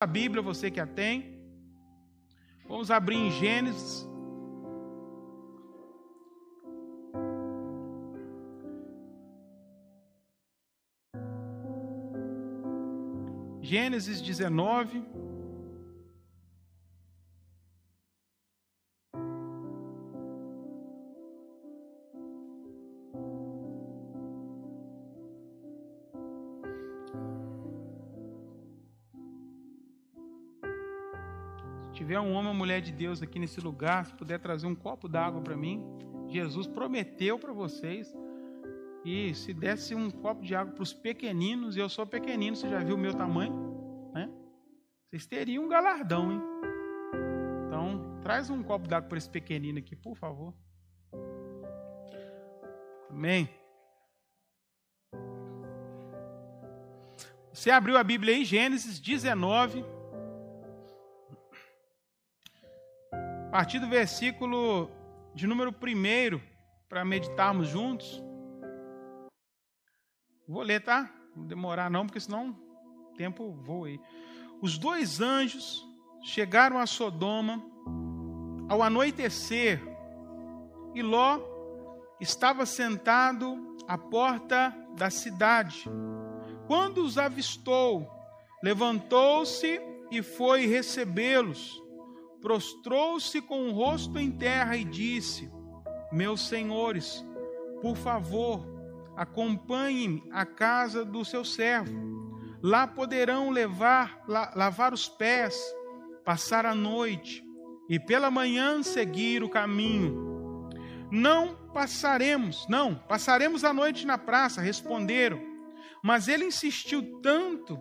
a Bíblia, você que a tem. Vamos abrir em Gênesis. Gênesis 19. Mulher de Deus aqui nesse lugar, se puder trazer um copo d'água para mim, Jesus prometeu para vocês. E se desse um copo de água para os pequeninos, eu sou pequenino, você já viu o meu tamanho? Né? Vocês teriam um galardão, hein? Então, traz um copo d'água para esse pequenino aqui, por favor. Amém. Você abriu a Bíblia aí, Gênesis 19. Partir do versículo de número 1, para meditarmos juntos. Vou ler, tá? Não demorar não, porque senão o tempo voa aí. Os dois anjos chegaram a Sodoma ao anoitecer, e Ló estava sentado à porta da cidade. Quando os avistou, levantou-se e foi recebê-los prostrou-se com o rosto em terra e disse: Meus senhores, por favor, acompanhem-me à casa do seu servo. Lá poderão levar, la, lavar os pés, passar a noite e pela manhã seguir o caminho. Não passaremos, não, passaremos a noite na praça, responderam. Mas ele insistiu tanto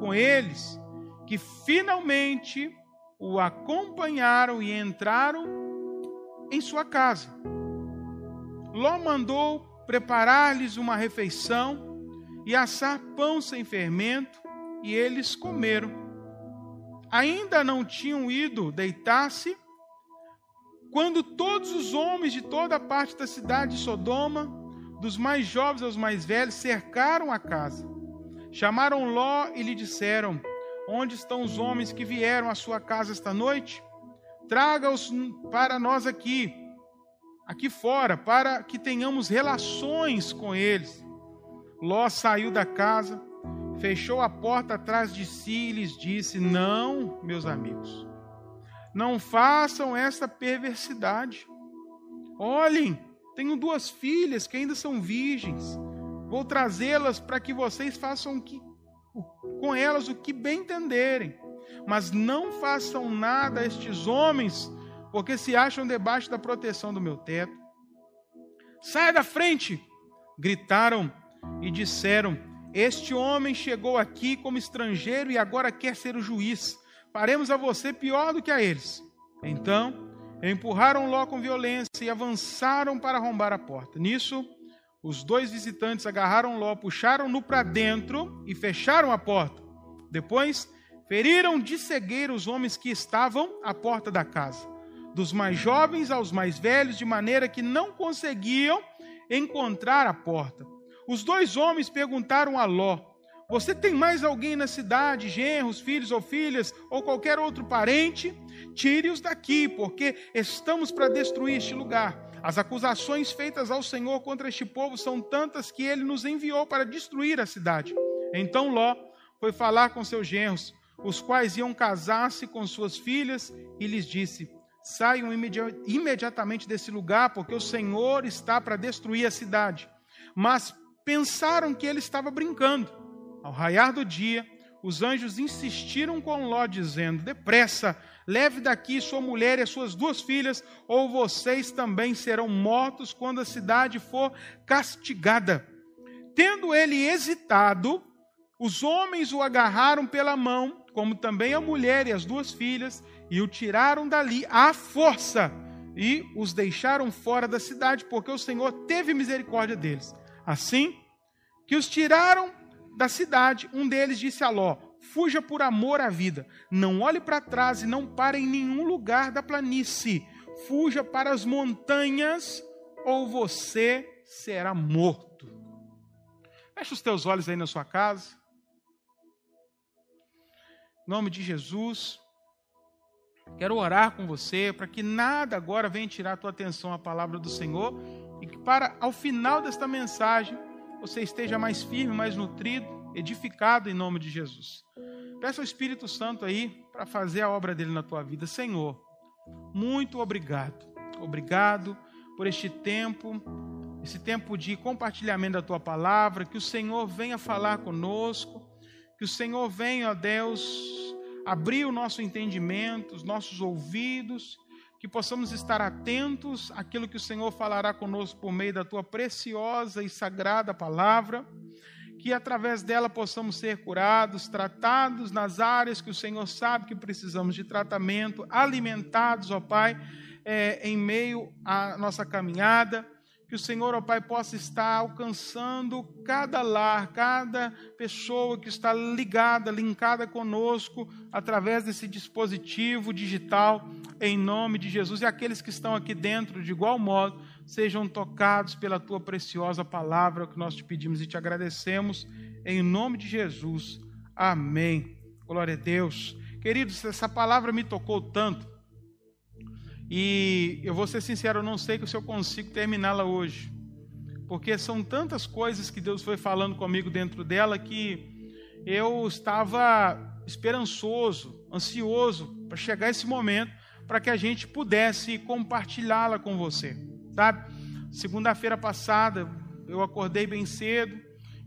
com eles que finalmente o acompanharam e entraram em sua casa. Ló mandou preparar-lhes uma refeição e assar pão sem fermento, e eles comeram. Ainda não tinham ido deitar-se, quando todos os homens de toda a parte da cidade de Sodoma, dos mais jovens aos mais velhos, cercaram a casa. Chamaram Ló e lhe disseram: Onde estão os homens que vieram à sua casa esta noite? Traga-os para nós aqui, aqui fora, para que tenhamos relações com eles. Ló saiu da casa, fechou a porta atrás de si e lhes disse: Não, meus amigos, não façam essa perversidade. Olhem, tenho duas filhas que ainda são virgens. Vou trazê-las para que vocês façam o que com elas o que bem entenderem. Mas não façam nada a estes homens, porque se acham debaixo da proteção do meu teto. Saia da frente! gritaram e disseram: Este homem chegou aqui como estrangeiro e agora quer ser o juiz. Faremos a você pior do que a eles. Então, empurraram Ló com violência e avançaram para arrombar a porta. Nisso, os dois visitantes agarraram Ló, puxaram-no para dentro e fecharam a porta. Depois, feriram de cegueira os homens que estavam à porta da casa, dos mais jovens aos mais velhos, de maneira que não conseguiam encontrar a porta. Os dois homens perguntaram a Ló: Você tem mais alguém na cidade, genros, filhos ou filhas, ou qualquer outro parente? Tire-os daqui, porque estamos para destruir este lugar. As acusações feitas ao Senhor contra este povo são tantas que ele nos enviou para destruir a cidade. Então Ló foi falar com seus genros, os quais iam casar-se com suas filhas, e lhes disse: Saiam imediatamente desse lugar, porque o Senhor está para destruir a cidade. Mas pensaram que ele estava brincando. Ao raiar do dia, os anjos insistiram com Ló, dizendo: Depressa, leve daqui sua mulher e as suas duas filhas, ou vocês também serão mortos quando a cidade for castigada. Tendo ele hesitado, os homens o agarraram pela mão, como também a mulher e as duas filhas, e o tiraram dali à força e os deixaram fora da cidade, porque o Senhor teve misericórdia deles. Assim que os tiraram da cidade, um deles disse a Ló: Fuja por amor à vida. Não olhe para trás e não pare em nenhum lugar da planície. Fuja para as montanhas ou você será morto. Feche os teus olhos aí na sua casa. Em nome de Jesus. Quero orar com você para que nada agora venha tirar a tua atenção à palavra do Senhor e que para ao final desta mensagem você esteja mais firme, mais nutrido, edificado em nome de Jesus. Peça ao Espírito Santo aí para fazer a obra dele na tua vida, Senhor. Muito obrigado. Obrigado por este tempo, esse tempo de compartilhamento da tua palavra, que o Senhor venha falar conosco, que o Senhor venha, ó Deus, abrir o nosso entendimento, os nossos ouvidos, que possamos estar atentos àquilo que o Senhor falará conosco por meio da tua preciosa e sagrada palavra, que através dela possamos ser curados, tratados nas áreas que o Senhor sabe que precisamos de tratamento, alimentados, ó Pai, é, em meio à nossa caminhada que o Senhor, ó Pai, possa estar alcançando cada lar, cada pessoa que está ligada, linkada conosco através desse dispositivo digital, em nome de Jesus. E aqueles que estão aqui dentro, de igual modo, sejam tocados pela tua preciosa palavra que nós te pedimos e te agradecemos, em nome de Jesus. Amém. Glória a Deus. Queridos, essa palavra me tocou tanto e eu vou ser sincero, eu não sei se eu consigo terminá-la hoje. Porque são tantas coisas que Deus foi falando comigo dentro dela que eu estava esperançoso, ansioso para chegar esse momento para que a gente pudesse compartilhá-la com você, sabe? Segunda-feira passada eu acordei bem cedo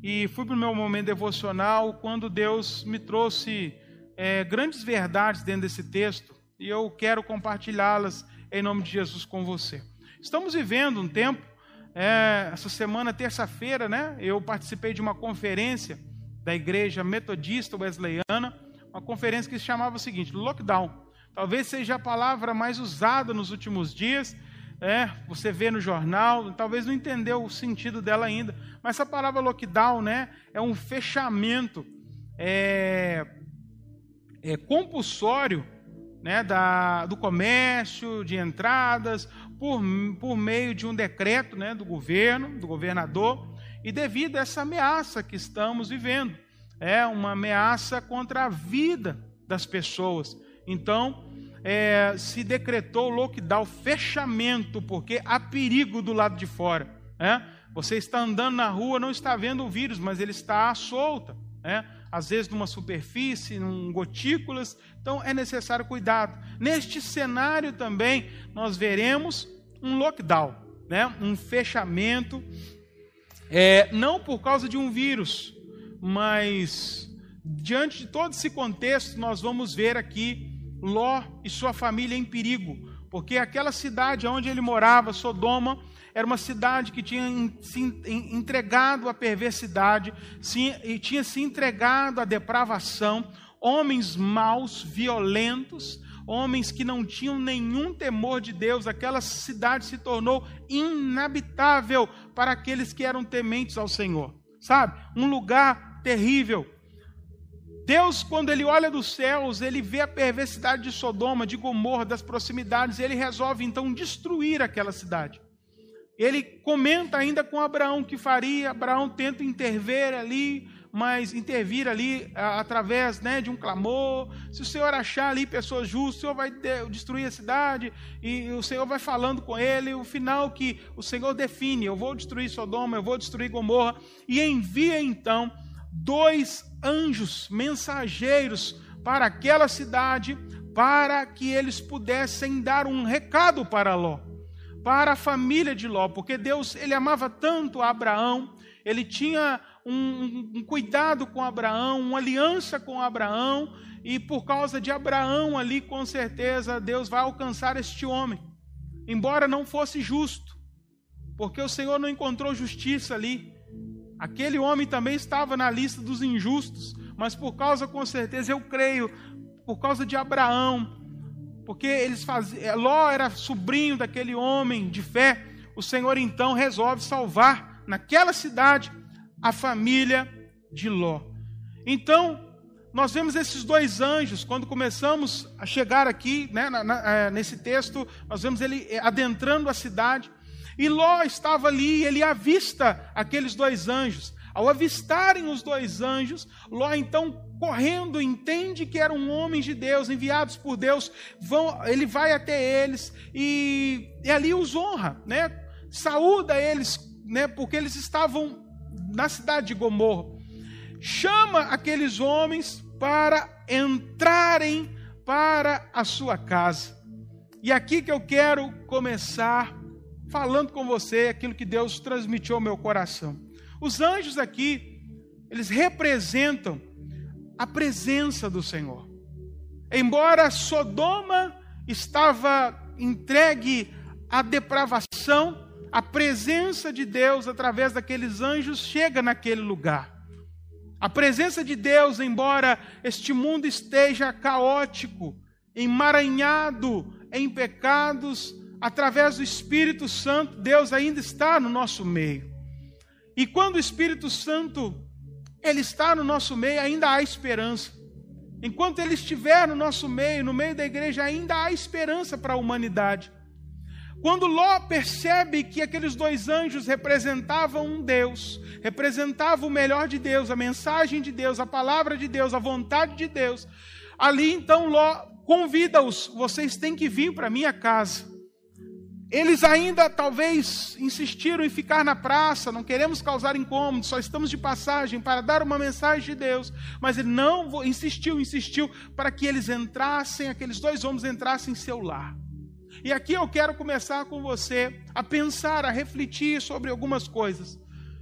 e fui para o meu momento devocional quando Deus me trouxe é, grandes verdades dentro desse texto e eu quero compartilhá-las em nome de Jesus com você. Estamos vivendo um tempo, é, essa semana, terça-feira, né? Eu participei de uma conferência da Igreja Metodista Wesleyana, uma conferência que se chamava o seguinte: lockdown. Talvez seja a palavra mais usada nos últimos dias. É, você vê no jornal, talvez não entendeu o sentido dela ainda, mas essa palavra lockdown, né, é um fechamento é, é compulsório né, da, do comércio, de entradas, por, por meio de um decreto né, do governo, do governador, e devido a essa ameaça que estamos vivendo. É uma ameaça contra a vida das pessoas. Então, é, se decretou lockdown, fechamento, porque há perigo do lado de fora. É? Você está andando na rua, não está vendo o vírus, mas ele está à solta. É? às vezes numa superfície, em gotículas, então é necessário cuidado. Neste cenário também nós veremos um lockdown, né? um fechamento, é, não por causa de um vírus, mas diante de todo esse contexto, nós vamos ver aqui Ló e sua família em perigo, porque aquela cidade onde ele morava, Sodoma, era uma cidade que tinha se entregado à perversidade, e tinha se entregado à depravação, homens maus, violentos, homens que não tinham nenhum temor de Deus. Aquela cidade se tornou inabitável para aqueles que eram tementes ao Senhor, sabe? Um lugar terrível. Deus, quando ele olha dos céus, ele vê a perversidade de Sodoma, de Gomorra, das proximidades, e ele resolve então destruir aquela cidade ele comenta ainda com Abraão que faria, Abraão tenta intervir ali, mas intervir ali através né, de um clamor. Se o Senhor achar ali pessoas justas, o Senhor vai destruir a cidade, e o Senhor vai falando com ele. O final que o Senhor define: eu vou destruir Sodoma, eu vou destruir Gomorra, e envia então dois anjos mensageiros para aquela cidade, para que eles pudessem dar um recado para Ló para a família de Ló, porque Deus ele amava tanto Abraão, ele tinha um, um, cuidado com Abraão, uma aliança com Abraão, e por causa de Abraão ali, com certeza, Deus vai alcançar este homem, embora não fosse justo, porque o Senhor não encontrou justiça ali. Aquele homem também estava na lista dos injustos, mas por causa, com certeza, eu creio, por causa de Abraão, porque eles faziam, é, Ló era sobrinho daquele homem de fé. O Senhor então resolve salvar naquela cidade a família de Ló. Então, nós vemos esses dois anjos, quando começamos a chegar aqui, né, na, na, é, nesse texto, nós vemos ele é, adentrando a cidade, e Ló estava ali, ele avista aqueles dois anjos. Ao avistarem os dois anjos, Ló então correndo entende que eram homens de Deus, enviados por Deus, vão, ele vai até eles e, e ali os honra, né? Saúda eles, né? Porque eles estavam na cidade de Gomorra. Chama aqueles homens para entrarem para a sua casa. E aqui que eu quero começar falando com você aquilo que Deus transmitiu ao meu coração. Os anjos aqui, eles representam a presença do Senhor. Embora Sodoma estava entregue à depravação, a presença de Deus através daqueles anjos chega naquele lugar. A presença de Deus, embora este mundo esteja caótico, emaranhado em pecados, através do Espírito Santo, Deus ainda está no nosso meio. E quando o Espírito Santo ele está no nosso meio, ainda há esperança. Enquanto ele estiver no nosso meio, no meio da igreja, ainda há esperança para a humanidade. Quando Ló percebe que aqueles dois anjos representavam um Deus, representavam o melhor de Deus, a mensagem de Deus, a palavra de Deus, a vontade de Deus, ali então Ló convida-os: vocês têm que vir para minha casa. Eles ainda talvez insistiram em ficar na praça, não queremos causar incômodos, só estamos de passagem para dar uma mensagem de Deus. Mas ele não insistiu, insistiu para que eles entrassem, aqueles dois homens entrassem em seu lar. E aqui eu quero começar com você a pensar, a refletir sobre algumas coisas.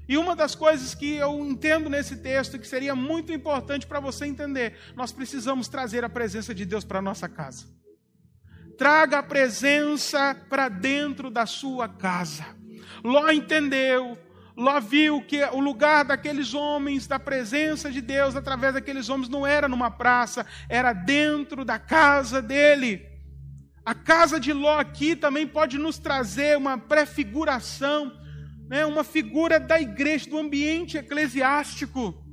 E uma das coisas que eu entendo nesse texto que seria muito importante para você entender, nós precisamos trazer a presença de Deus para nossa casa traga a presença para dentro da sua casa. Ló entendeu, Ló viu que o lugar daqueles homens, da presença de Deus através daqueles homens, não era numa praça, era dentro da casa dele. A casa de Ló aqui também pode nos trazer uma prefiguração, né, uma figura da igreja, do ambiente eclesiástico.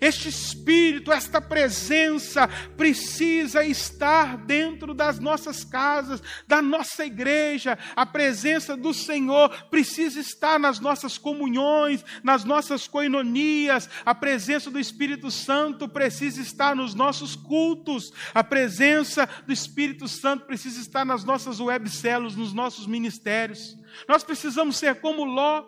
Este espírito, esta presença precisa estar dentro das nossas casas, da nossa igreja. A presença do Senhor precisa estar nas nossas comunhões, nas nossas coinonias. A presença do Espírito Santo precisa estar nos nossos cultos. A presença do Espírito Santo precisa estar nas nossas webcelos, nos nossos ministérios. Nós precisamos ser como Ló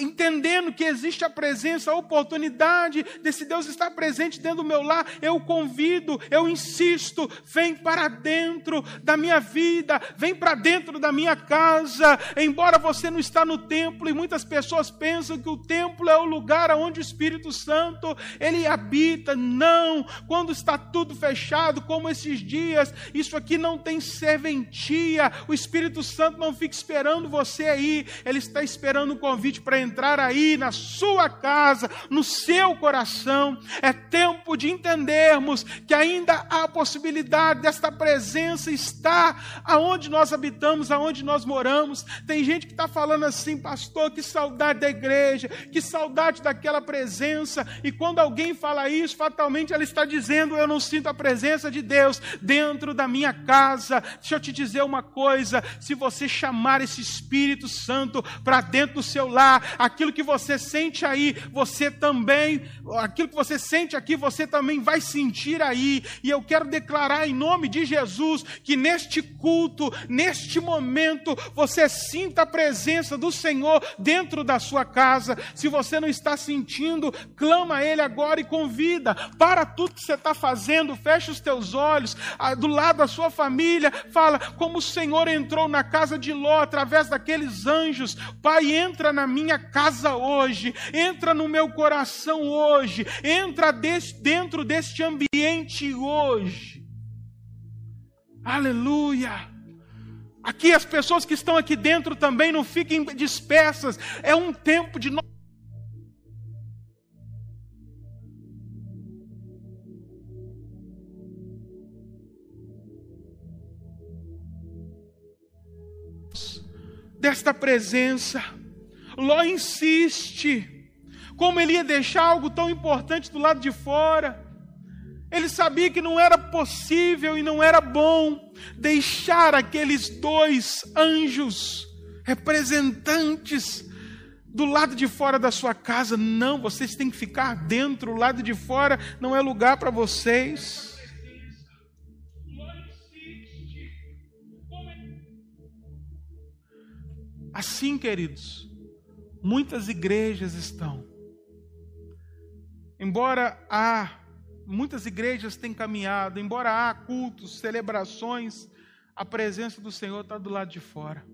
entendendo que existe a presença, a oportunidade desse Deus estar presente dentro do meu lar, eu convido, eu insisto, vem para dentro da minha vida, vem para dentro da minha casa. Embora você não está no templo e muitas pessoas pensam que o templo é o lugar onde o Espírito Santo ele habita, não. Quando está tudo fechado, como esses dias, isso aqui não tem serventia. O Espírito Santo não fica esperando você aí, ele está esperando convite para entrar aí na sua casa, no seu coração. É tempo de entendermos que ainda há a possibilidade desta presença estar aonde nós habitamos, aonde nós moramos. Tem gente que está falando assim, pastor, que saudade da igreja, que saudade daquela presença. E quando alguém fala isso, fatalmente ela está dizendo: Eu não sinto a presença de Deus dentro da minha casa. Deixa eu te dizer uma coisa: se você chamar esse Espírito Santo para dentro do seu lar, aquilo que você sente aí, você também, aquilo que você sente aqui, você também vai sentir aí. E eu quero declarar em nome de Jesus que neste culto, neste momento, você sinta a presença do Senhor dentro da sua casa. Se você não está sentindo, clama a Ele agora e convida. Para tudo que você está fazendo, fecha os teus olhos, ah, do lado da sua família, fala como o Senhor entrou na casa de Ló através daqueles anjos. Pai, entra na minha casa hoje, entra no meu coração hoje, entra dentro deste ambiente hoje. Aleluia. Aqui as pessoas que estão aqui dentro também não fiquem dispersas. É um tempo de nós. desta presença. Ló insiste. Como ele ia deixar algo tão importante do lado de fora? Ele sabia que não era possível e não era bom deixar aqueles dois anjos, representantes do lado de fora da sua casa. Não, vocês têm que ficar dentro. O lado de fora não é lugar para vocês. Assim, queridos, muitas igrejas estão. Embora há muitas igrejas têm caminhado, embora há cultos, celebrações, a presença do Senhor está do lado de fora.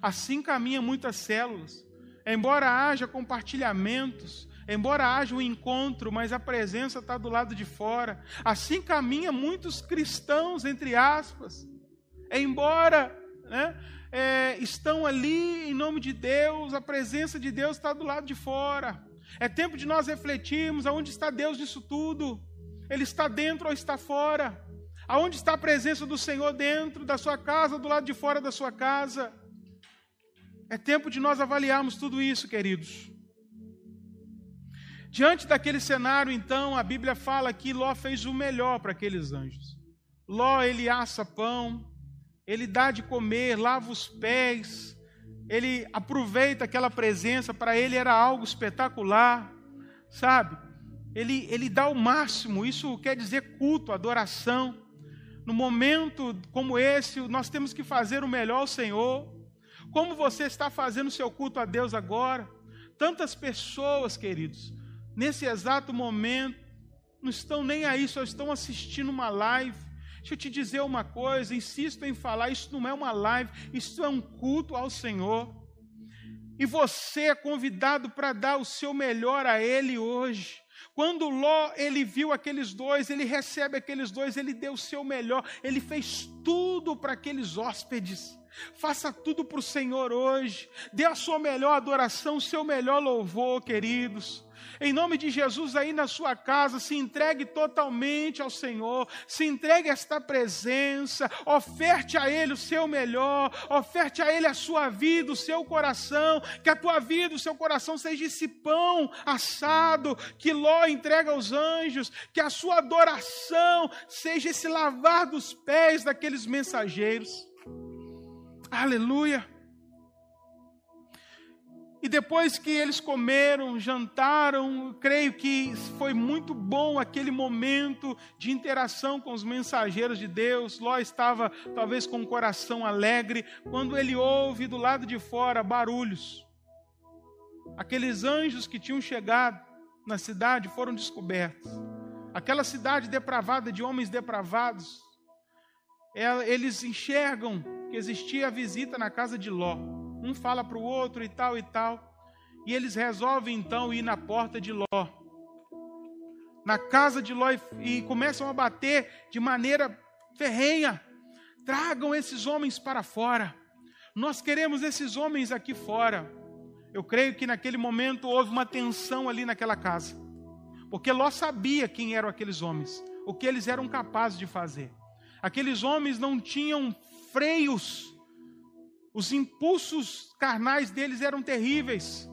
Assim caminham muitas células. Embora haja compartilhamentos, embora haja um encontro, mas a presença está do lado de fora. Assim caminham muitos cristãos, entre aspas. Embora né, é, estão ali em nome de Deus, a presença de Deus está do lado de fora. É tempo de nós refletirmos aonde está Deus nisso tudo. Ele está dentro ou está fora? Aonde está a presença do Senhor dentro da sua casa, do lado de fora da sua casa? É tempo de nós avaliarmos tudo isso, queridos. Diante daquele cenário, então, a Bíblia fala que Ló fez o melhor para aqueles anjos. Ló, ele assa pão, ele dá de comer, lava os pés, ele aproveita aquela presença, para ele era algo espetacular, sabe? Ele, ele dá o máximo, isso quer dizer culto, adoração. No momento como esse, nós temos que fazer o melhor ao Senhor. Como você está fazendo o seu culto a Deus agora? Tantas pessoas, queridos, nesse exato momento, não estão nem aí, só estão assistindo uma live. Deixa eu te dizer uma coisa, insisto em falar, isso não é uma live, isso é um culto ao Senhor. E você é convidado para dar o seu melhor a Ele hoje. Quando Ló ele viu aqueles dois, ele recebe aqueles dois, ele deu o seu melhor, ele fez tudo para aqueles hóspedes. Faça tudo para o Senhor hoje. Dê a sua melhor adoração, o seu melhor louvor, queridos. Em nome de Jesus, aí na sua casa, se entregue totalmente ao Senhor, se entregue a esta presença, oferte a Ele o seu melhor, oferte a Ele a sua vida, o seu coração, que a tua vida, o seu coração seja esse pão assado que Ló entrega aos anjos, que a sua adoração seja esse lavar dos pés daqueles mensageiros. Aleluia. E depois que eles comeram, jantaram, creio que foi muito bom aquele momento de interação com os mensageiros de Deus. Ló estava talvez com o coração alegre quando ele ouve do lado de fora barulhos. Aqueles anjos que tinham chegado na cidade foram descobertos. Aquela cidade depravada de homens depravados, eles enxergam que existia a visita na casa de Ló. Um fala para o outro e tal e tal. E eles resolvem então ir na porta de Ló. Na casa de Ló e começam a bater de maneira ferrenha. Tragam esses homens para fora. Nós queremos esses homens aqui fora. Eu creio que naquele momento houve uma tensão ali naquela casa. Porque Ló sabia quem eram aqueles homens, o que eles eram capazes de fazer. Aqueles homens não tinham freios, os impulsos carnais deles eram terríveis.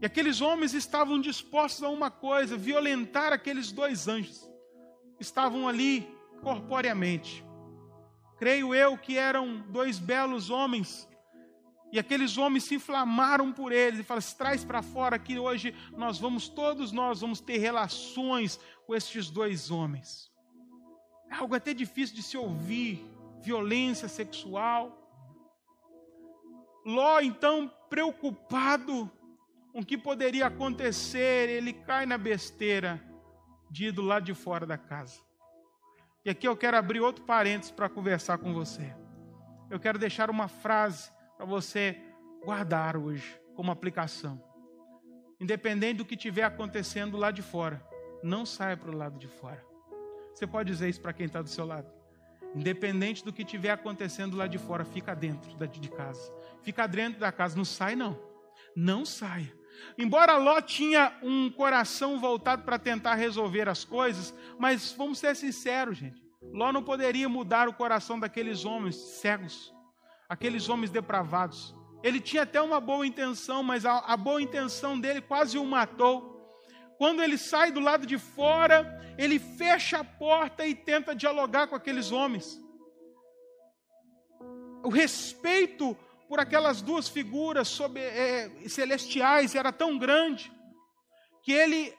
E aqueles homens estavam dispostos a uma coisa: violentar aqueles dois anjos. Estavam ali corporeamente. Creio eu que eram dois belos homens. E aqueles homens se inflamaram por eles e falaram: traz para fora que hoje nós vamos, todos nós vamos ter relações com estes dois homens. É algo até difícil de se ouvir, violência sexual. Ló, então, preocupado com o que poderia acontecer, ele cai na besteira de ir do lado de fora da casa. E aqui eu quero abrir outro parênteses para conversar com você. Eu quero deixar uma frase para você guardar hoje como aplicação. Independente do que estiver acontecendo lá de fora, não saia para o lado de fora. Você pode dizer isso para quem está do seu lado? Independente do que estiver acontecendo lá de fora, fica dentro de casa. Fica dentro da casa, não sai não. Não saia. Embora Ló tinha um coração voltado para tentar resolver as coisas, mas vamos ser sinceros, gente. Ló não poderia mudar o coração daqueles homens cegos, aqueles homens depravados. Ele tinha até uma boa intenção, mas a, a boa intenção dele quase o matou. Quando ele sai do lado de fora, ele fecha a porta e tenta dialogar com aqueles homens. O respeito por aquelas duas figuras sob, é, celestiais era tão grande que ele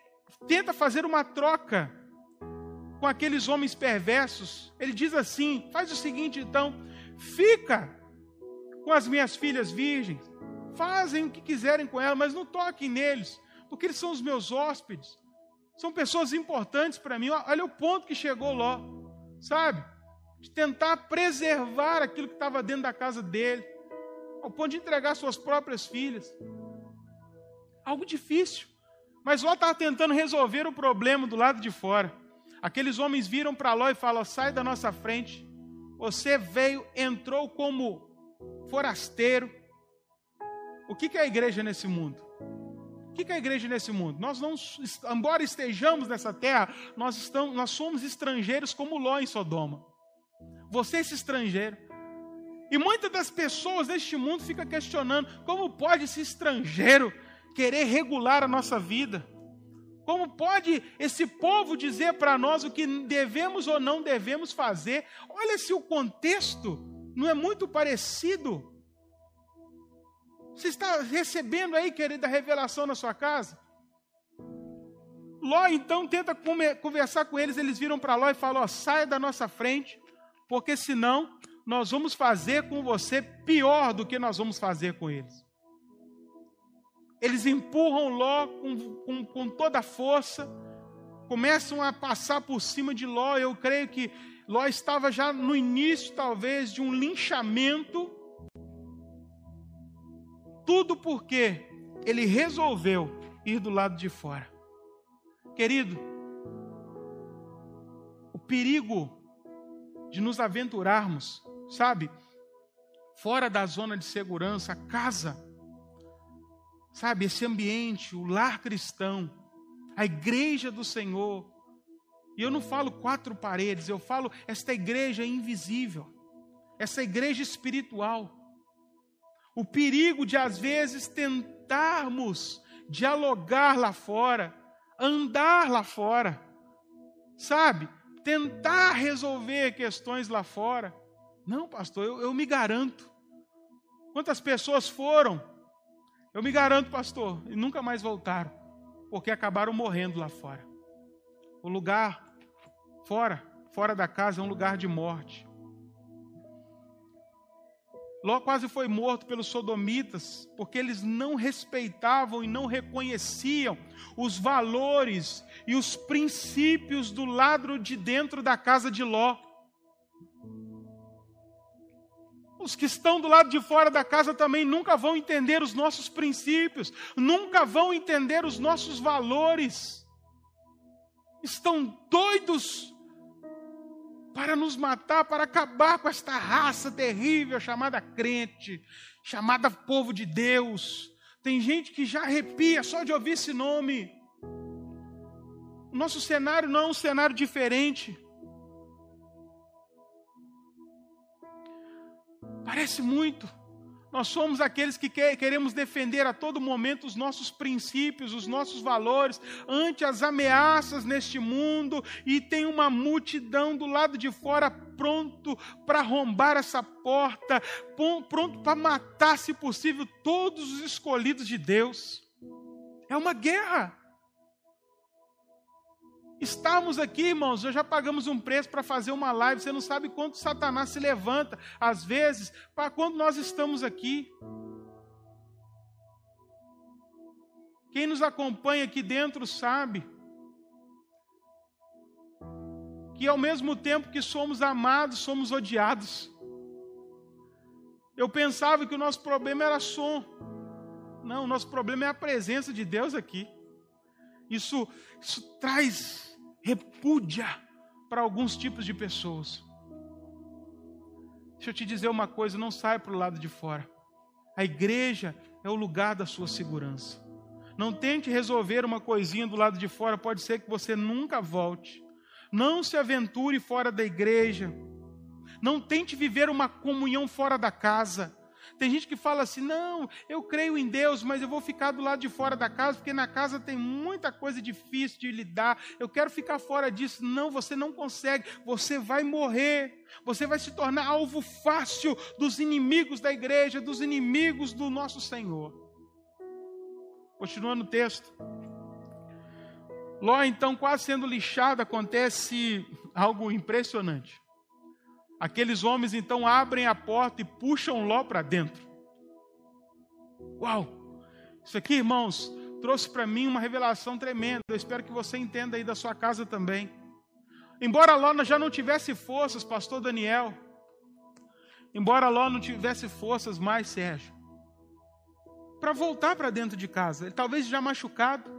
tenta fazer uma troca com aqueles homens perversos. Ele diz assim: faz o seguinte, então, fica com as minhas filhas virgens, fazem o que quiserem com elas, mas não toquem neles, porque eles são os meus hóspedes, são pessoas importantes para mim. Olha o ponto que chegou Ló, sabe? De tentar preservar aquilo que estava dentro da casa dele, ao ponto de entregar suas próprias filhas. Algo difícil. Mas Ló estava tentando resolver o problema do lado de fora. Aqueles homens viram para Ló e falam: sai da nossa frente. Você veio, entrou como forasteiro. O que é a igreja nesse mundo? O que é a igreja nesse mundo? Nós não, embora estejamos nessa terra, nós, estamos, nós somos estrangeiros como Ló em Sodoma. Você é esse estrangeiro. E muitas das pessoas deste mundo ficam questionando como pode esse estrangeiro querer regular a nossa vida? Como pode esse povo dizer para nós o que devemos ou não devemos fazer? Olha se o contexto não é muito parecido. Você está recebendo aí, querida, revelação na sua casa? Ló então tenta conversar com eles, eles viram para Ló e falam: ó, saia da nossa frente, porque senão nós vamos fazer com você pior do que nós vamos fazer com eles. Eles empurram Ló com, com, com toda a força, começam a passar por cima de Ló. Eu creio que Ló estava já no início, talvez, de um linchamento. Tudo porque ele resolveu ir do lado de fora. Querido, o perigo de nos aventurarmos, sabe, fora da zona de segurança, casa, Sabe, esse ambiente, o lar cristão, a igreja do Senhor. E eu não falo quatro paredes, eu falo esta igreja invisível, essa igreja espiritual. O perigo de, às vezes, tentarmos dialogar lá fora, andar lá fora, sabe? Tentar resolver questões lá fora. Não, pastor, eu, eu me garanto. Quantas pessoas foram eu me garanto, pastor, e nunca mais voltaram, porque acabaram morrendo lá fora. O lugar fora, fora da casa, é um lugar de morte. Ló quase foi morto pelos sodomitas, porque eles não respeitavam e não reconheciam os valores e os princípios do lado de dentro da casa de Ló. Os que estão do lado de fora da casa também nunca vão entender os nossos princípios, nunca vão entender os nossos valores. Estão doidos para nos matar, para acabar com esta raça terrível chamada crente, chamada povo de Deus. Tem gente que já arrepia só de ouvir esse nome. O nosso cenário não é um cenário diferente. Parece muito. Nós somos aqueles que queremos defender a todo momento os nossos princípios, os nossos valores, ante as ameaças neste mundo, e tem uma multidão do lado de fora pronto para arrombar essa porta, pronto para matar, se possível, todos os escolhidos de Deus. É uma guerra. Estamos aqui, irmãos, já pagamos um preço para fazer uma live. Você não sabe quanto Satanás se levanta, às vezes, para quando nós estamos aqui. Quem nos acompanha aqui dentro sabe que ao mesmo tempo que somos amados, somos odiados. Eu pensava que o nosso problema era som. Não, o nosso problema é a presença de Deus aqui. Isso, isso traz repúdia para alguns tipos de pessoas. Deixa eu te dizer uma coisa: não sai para o lado de fora. A igreja é o lugar da sua segurança. Não tente resolver uma coisinha do lado de fora, pode ser que você nunca volte. Não se aventure fora da igreja. Não tente viver uma comunhão fora da casa. Tem gente que fala assim: não, eu creio em Deus, mas eu vou ficar do lado de fora da casa, porque na casa tem muita coisa difícil de lidar. Eu quero ficar fora disso. Não, você não consegue, você vai morrer. Você vai se tornar alvo fácil dos inimigos da igreja, dos inimigos do nosso Senhor. Continuando o texto. Ló, então, quase sendo lixado, acontece algo impressionante. Aqueles homens, então, abrem a porta e puxam Ló para dentro. Uau! Isso aqui, irmãos, trouxe para mim uma revelação tremenda. Eu espero que você entenda aí da sua casa também. Embora Ló já não tivesse forças, pastor Daniel, embora Ló não tivesse forças mais, Sérgio, para voltar para dentro de casa, ele talvez já machucado,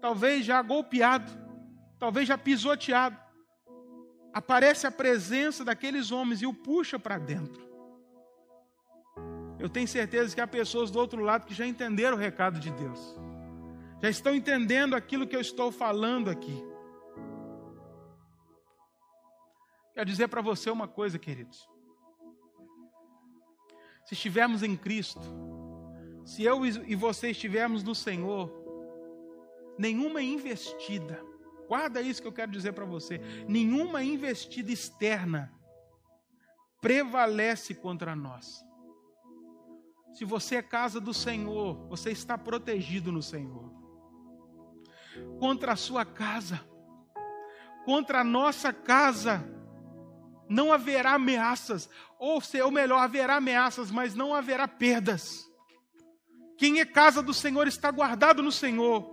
talvez já golpeado, talvez já pisoteado, aparece a presença daqueles homens e o puxa para dentro. Eu tenho certeza que há pessoas do outro lado que já entenderam o recado de Deus, já estão entendendo aquilo que eu estou falando aqui. Quero dizer para você uma coisa, queridos. Se estivermos em Cristo, se eu e você estivermos no Senhor, nenhuma investida, guarda isso que eu quero dizer para você, nenhuma investida externa prevalece contra nós. Se você é casa do Senhor, você está protegido no Senhor. Contra a sua casa, contra a nossa casa, não haverá ameaças, ou, ou melhor, haverá ameaças, mas não haverá perdas. Quem é casa do Senhor está guardado no Senhor.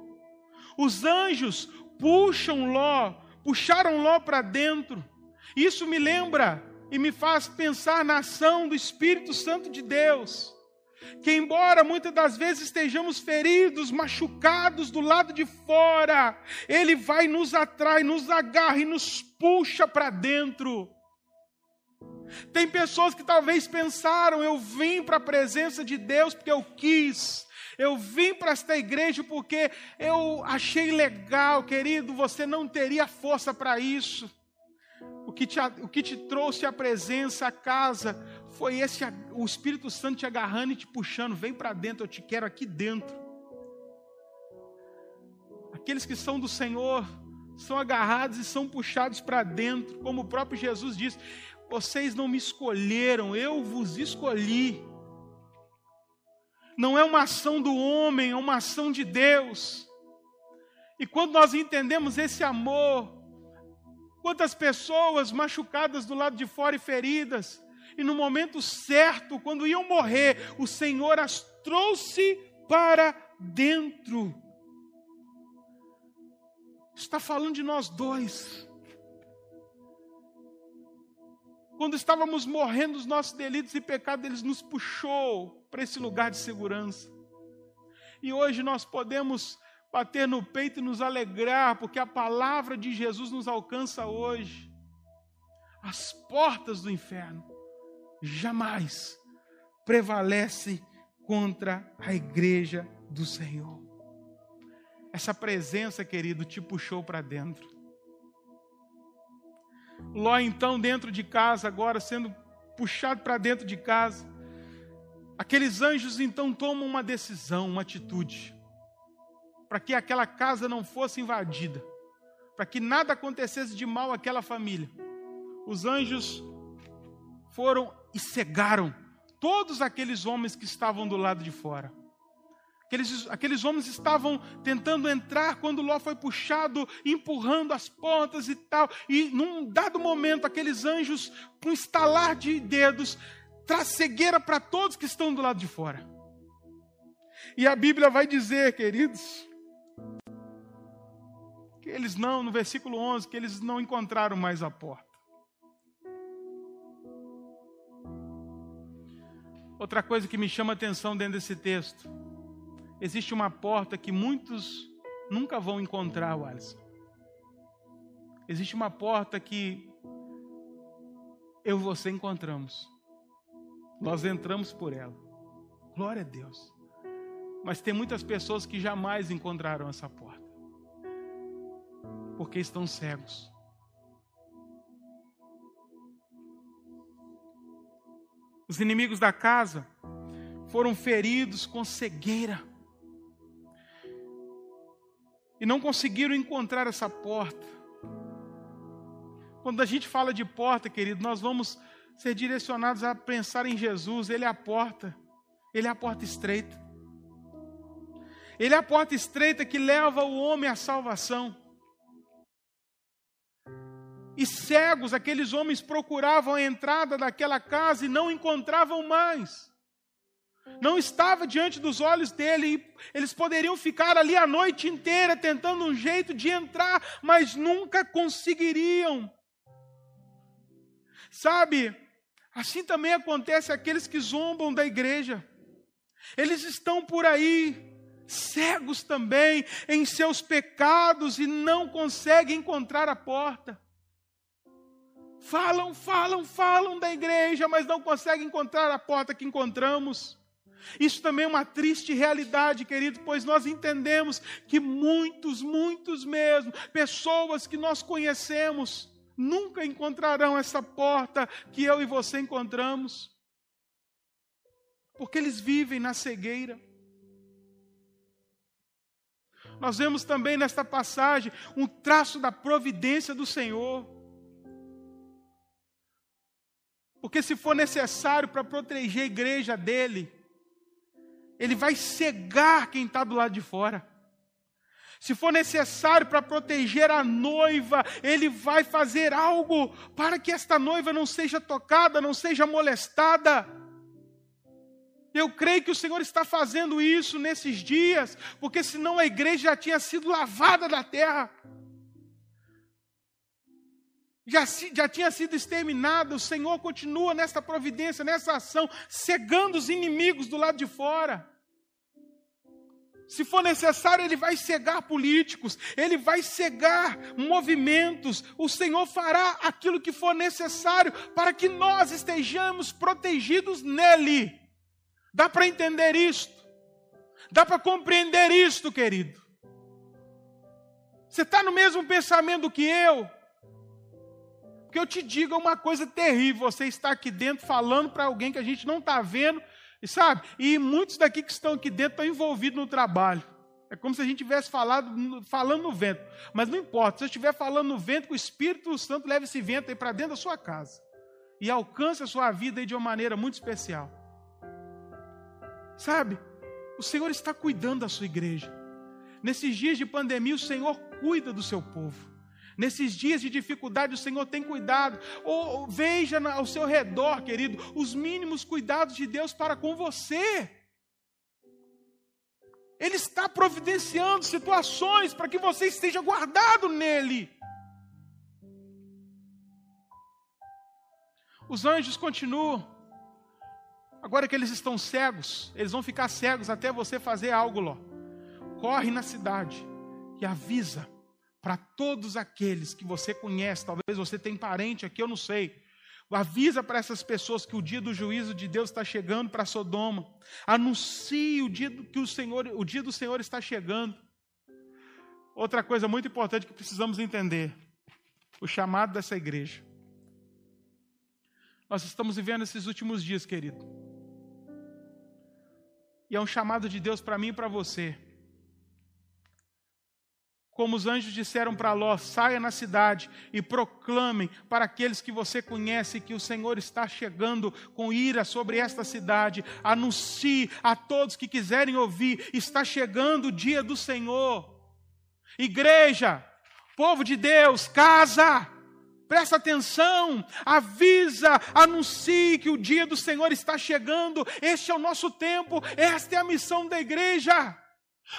Os anjos puxam Ló, puxaram Ló para dentro. Isso me lembra e me faz pensar na ação do Espírito Santo de Deus. Que, embora muitas das vezes estejamos feridos, machucados do lado de fora, Ele vai nos atrai, nos agarra e nos puxa para dentro. Tem pessoas que talvez pensaram: eu vim para a presença de Deus porque eu quis, eu vim para esta igreja porque eu achei legal, querido. Você não teria força para isso. O que, te, o que te trouxe a presença, a casa, foi esse o Espírito Santo te agarrando e te puxando. Vem para dentro, eu te quero aqui dentro. Aqueles que são do Senhor são agarrados e são puxados para dentro, como o próprio Jesus disse: Vocês não me escolheram, eu vos escolhi não é uma ação do homem, é uma ação de Deus. E quando nós entendemos esse amor, quantas pessoas machucadas do lado de fora e feridas, e no momento certo, quando iam morrer, o Senhor as trouxe para dentro. Está falando de nós dois. Quando estávamos morrendo dos nossos delitos e pecados, Ele nos puxou para esse lugar de segurança. E hoje nós podemos bater no peito e nos alegrar, porque a palavra de Jesus nos alcança hoje. As portas do inferno jamais prevalecem contra a igreja do Senhor. Essa presença, querido, te puxou para dentro. Ló, então, dentro de casa, agora sendo puxado para dentro de casa. Aqueles anjos, então, tomam uma decisão, uma atitude, para que aquela casa não fosse invadida, para que nada acontecesse de mal àquela família. Os anjos foram e cegaram todos aqueles homens que estavam do lado de fora. Aqueles, aqueles homens estavam tentando entrar quando Ló foi puxado, empurrando as portas e tal. E num dado momento, aqueles anjos, com estalar de dedos, traz cegueira para todos que estão do lado de fora. E a Bíblia vai dizer, queridos, que eles não, no versículo 11, que eles não encontraram mais a porta. Outra coisa que me chama a atenção dentro desse texto existe uma porta que muitos nunca vão encontrar, Alisson. Existe uma porta que eu e você encontramos. Nós entramos por ela. Glória a Deus. Mas tem muitas pessoas que jamais encontrarão essa porta. Porque estão cegos. Os inimigos da casa foram feridos com cegueira e não conseguiram encontrar essa porta. Quando a gente fala de porta, querido, nós vamos ser direcionados a pensar em Jesus. Ele é a porta. Ele é a porta estreita. Ele é a porta estreita que leva o homem à salvação. E cegos, aqueles homens procuravam a entrada daquela casa e não encontravam mais. Não estava diante dos olhos dele. Eles poderiam ficar ali a noite inteira tentando um jeito de entrar, mas nunca conseguiriam. Sabe, assim também acontece aqueles que zombam da igreja. Eles estão por aí, cegos também em seus pecados e não conseguem encontrar a porta. Falam, falam, falam da igreja, mas não conseguem encontrar a porta que encontramos. Isso também é uma triste realidade, querido, pois nós entendemos que muitos, muitos mesmo, pessoas que nós conhecemos, nunca encontrarão essa porta que eu e você encontramos, porque eles vivem na cegueira. Nós vemos também nesta passagem um traço da providência do Senhor. Porque se for necessário para proteger a igreja dele, ele vai cegar quem está do lado de fora. Se for necessário para proteger a noiva, ele vai fazer algo para que esta noiva não seja tocada, não seja molestada. Eu creio que o Senhor está fazendo isso nesses dias, porque senão a igreja já tinha sido lavada da terra já, já tinha sido exterminada, o Senhor continua nesta providência, nessa ação, cegando os inimigos do lado de fora. Se for necessário, ele vai cegar políticos, ele vai cegar movimentos. O Senhor fará aquilo que for necessário para que nós estejamos protegidos nele. Dá para entender isto? Dá para compreender isto, querido? Você está no mesmo pensamento que eu? Porque eu te digo uma coisa terrível: você está aqui dentro falando para alguém que a gente não está vendo, e sabe? E muitos daqui que estão aqui dentro estão envolvidos no trabalho. É como se a gente tivesse falado, falando no vento. Mas não importa, se eu estiver falando no vento, que o Espírito Santo leve esse vento aí para dentro da sua casa. E alcance a sua vida de uma maneira muito especial. Sabe? O Senhor está cuidando da sua igreja. Nesses dias de pandemia, o Senhor cuida do seu povo. Nesses dias de dificuldade, o Senhor tem cuidado. Ou veja ao seu redor, querido, os mínimos cuidados de Deus para com você. Ele está providenciando situações para que você esteja guardado nele. Os anjos continuam. Agora que eles estão cegos, eles vão ficar cegos até você fazer algo, Ló. Corre na cidade e avisa para todos aqueles que você conhece, talvez você tem parente aqui, eu não sei. Avisa para essas pessoas que o dia do juízo de Deus está chegando para Sodoma. Anuncie o dia que o Senhor, o dia do Senhor está chegando. Outra coisa muito importante que precisamos entender: o chamado dessa igreja. Nós estamos vivendo esses últimos dias, querido. E é um chamado de Deus para mim e para você como os anjos disseram para Ló: saia na cidade e proclamem para aqueles que você conhece que o Senhor está chegando com ira sobre esta cidade. Anuncie a todos que quiserem ouvir: está chegando o dia do Senhor. Igreja, povo de Deus, casa. Presta atenção, avisa, anuncie que o dia do Senhor está chegando. Este é o nosso tempo, esta é a missão da igreja.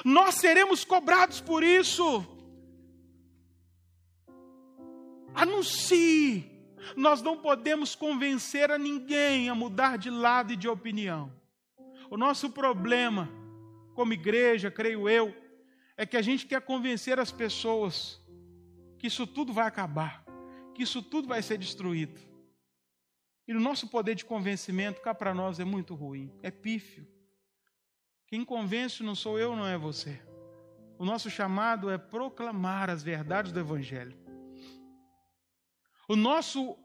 Nós seremos cobrados por isso. Anuncie. Nós não podemos convencer a ninguém a mudar de lado e de opinião. O nosso problema, como igreja, creio eu, é que a gente quer convencer as pessoas que isso tudo vai acabar, que isso tudo vai ser destruído. E o nosso poder de convencimento cá para nós é muito ruim, é pífio. Quem convence não sou eu, não é você. O nosso chamado é proclamar as verdades do Evangelho. O nosso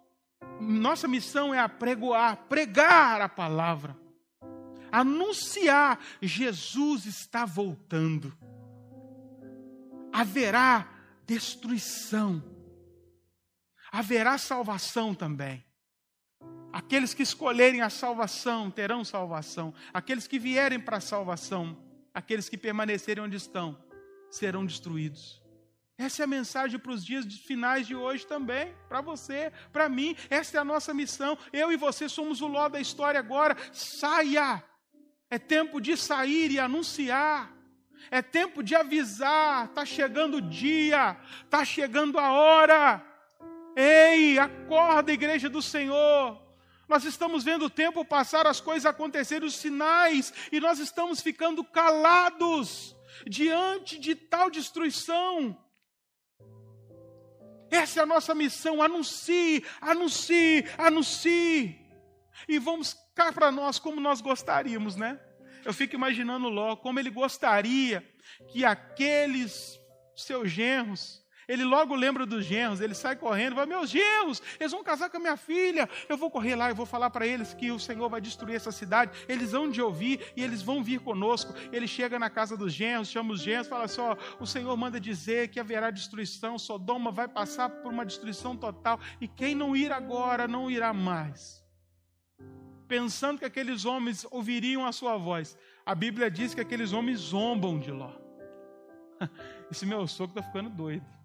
nossa missão é apregoar, pregar a palavra, anunciar Jesus está voltando. Haverá destruição. haverá salvação também. Aqueles que escolherem a salvação terão salvação. Aqueles que vierem para a salvação, aqueles que permanecerem onde estão, serão destruídos. Essa é a mensagem para os dias finais de hoje também, para você, para mim. Essa é a nossa missão. Eu e você somos o ló da história agora. Saia! É tempo de sair e anunciar. É tempo de avisar. Está chegando o dia, está chegando a hora. Ei, acorda, igreja do Senhor. Nós estamos vendo o tempo passar, as coisas acontecerem, os sinais, e nós estamos ficando calados diante de tal destruição. Essa é a nossa missão. Anuncie, anuncie, anuncie. E vamos cá para nós como nós gostaríamos, né? Eu fico imaginando Ló, como ele gostaria que aqueles seus genros ele logo lembra dos genros, ele sai correndo, vai, meus genros, eles vão casar com a minha filha. Eu vou correr lá, eu vou falar para eles que o Senhor vai destruir essa cidade. Eles vão de ouvir e eles vão vir conosco. Ele chega na casa dos genros, chama os genros, fala assim: ó, o Senhor manda dizer que haverá destruição, Sodoma vai passar por uma destruição total, e quem não ir agora não irá mais. Pensando que aqueles homens ouviriam a sua voz. A Bíblia diz que aqueles homens zombam de Ló. Esse meu sogro está ficando doido.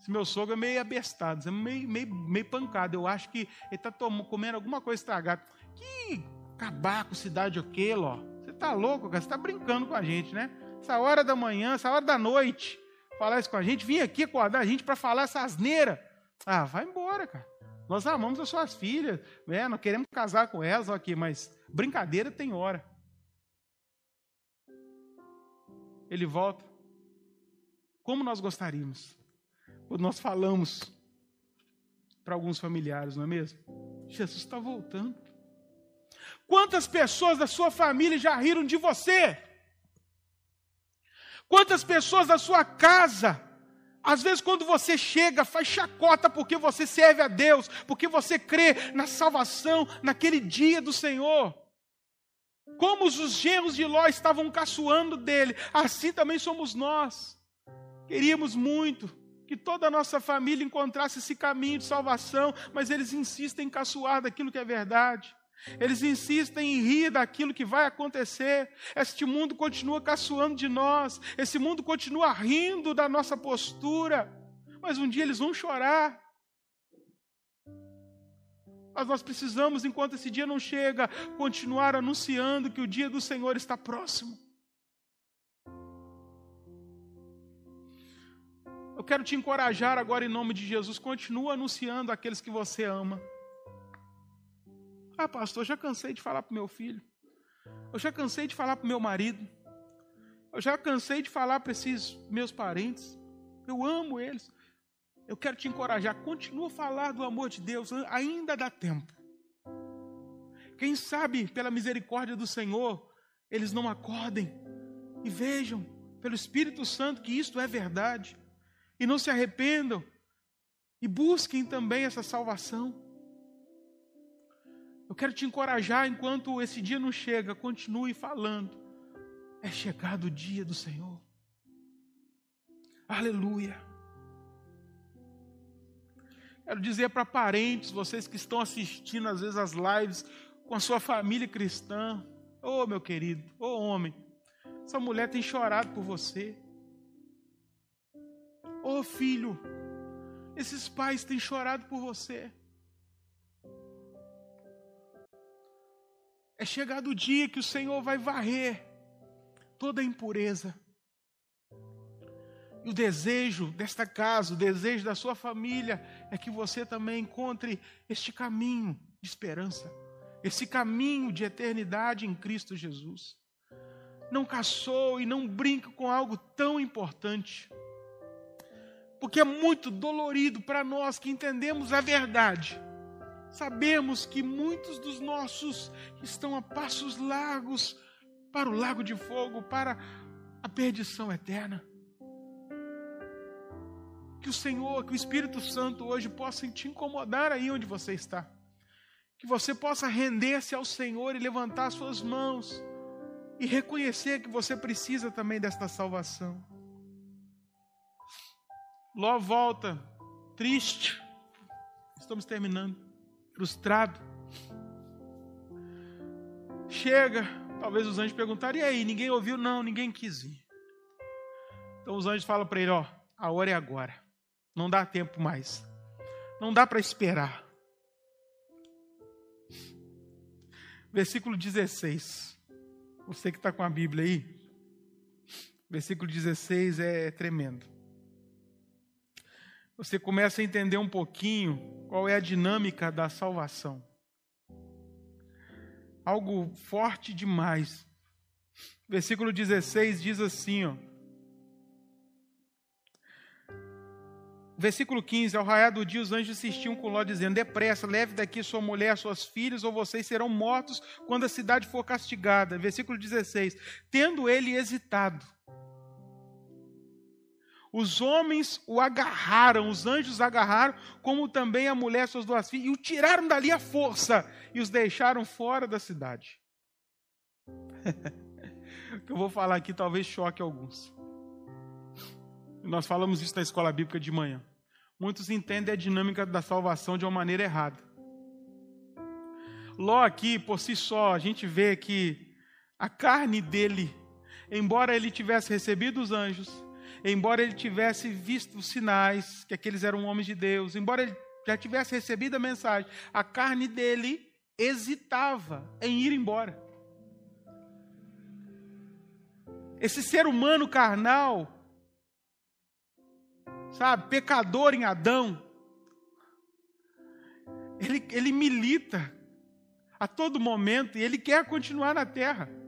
Esse meu sogro é meio abestado, é meio, meio, meio pancado. Eu acho que ele está comendo alguma coisa estragada. Que cabaco, cidade o quê, Ló? Você está louco, cara? Você está brincando com a gente, né? Essa hora da manhã, essa hora da noite, falar isso com a gente, vim aqui acordar a gente para falar essa asneira. Ah, vai embora, cara. Nós amamos as suas filhas, né? Nós queremos casar com elas, aqui, mas brincadeira tem hora. Ele volta. Como nós gostaríamos quando nós falamos para alguns familiares, não é mesmo? Jesus está voltando. Quantas pessoas da sua família já riram de você? Quantas pessoas da sua casa, às vezes quando você chega, faz chacota porque você serve a Deus, porque você crê na salvação naquele dia do Senhor. Como os genros de Ló estavam caçoando dele, assim também somos nós. Queríamos muito, que toda a nossa família encontrasse esse caminho de salvação, mas eles insistem em caçoar daquilo que é verdade. Eles insistem em rir daquilo que vai acontecer. Este mundo continua caçoando de nós. Esse mundo continua rindo da nossa postura. Mas um dia eles vão chorar. Mas nós precisamos, enquanto esse dia não chega, continuar anunciando que o dia do Senhor está próximo. Eu quero te encorajar agora em nome de Jesus. Continua anunciando aqueles que você ama. Ah, pastor, já cansei de falar para o meu filho. Eu já cansei de falar para o meu marido. Eu já cansei de falar para esses meus parentes. Eu amo eles. Eu quero te encorajar. Continua a falar do amor de Deus. Ainda dá tempo. Quem sabe, pela misericórdia do Senhor, eles não acordem e vejam, pelo Espírito Santo, que isto é verdade e não se arrependam e busquem também essa salvação. Eu quero te encorajar enquanto esse dia não chega, continue falando. É chegado o dia do Senhor. Aleluia. Quero dizer para parentes, vocês que estão assistindo às vezes as lives com a sua família cristã, ô oh, meu querido, ô oh, homem, essa mulher tem chorado por você. Oh filho, esses pais têm chorado por você. É chegado o dia que o Senhor vai varrer toda a impureza. E o desejo desta casa, o desejo da sua família, é que você também encontre este caminho de esperança, esse caminho de eternidade em Cristo Jesus. Não caçou e não brinque com algo tão importante porque é muito dolorido para nós que entendemos a verdade. Sabemos que muitos dos nossos estão a passos largos para o lago de fogo, para a perdição eterna. Que o Senhor, que o Espírito Santo hoje possa te incomodar aí onde você está. Que você possa render-se ao Senhor e levantar suas mãos e reconhecer que você precisa também desta salvação. Ló volta triste. Estamos terminando. Frustrado. Chega, talvez os anjos perguntarem: e aí, ninguém ouviu? Não, ninguém quis ir. Então os anjos falam para ele: ó, a hora é agora. Não dá tempo mais. Não dá para esperar. Versículo 16. Você que está com a Bíblia aí. Versículo 16 é tremendo. Você começa a entender um pouquinho qual é a dinâmica da salvação. Algo forte demais. Versículo 16 diz assim, ó. Versículo 15: Ao raiar do dia, os anjos insistiam com Ló, dizendo: Depressa, leve daqui sua mulher, suas filhas, ou vocês serão mortos quando a cidade for castigada. Versículo 16: Tendo ele hesitado, os homens o agarraram, os anjos agarraram, como também a mulher, suas duas filhas, e o tiraram dali à força e os deixaram fora da cidade. o que eu vou falar aqui talvez choque alguns. Nós falamos isso na escola bíblica de manhã muitos entendem a dinâmica da salvação de uma maneira errada. Ló aqui, por si só, a gente vê que a carne dele, embora ele tivesse recebido os anjos, embora ele tivesse visto os sinais, que aqueles eram homens de Deus, embora ele já tivesse recebido a mensagem, a carne dele hesitava em ir embora. Esse ser humano carnal, sabe, pecador em Adão, ele, ele milita a todo momento e ele quer continuar na terra.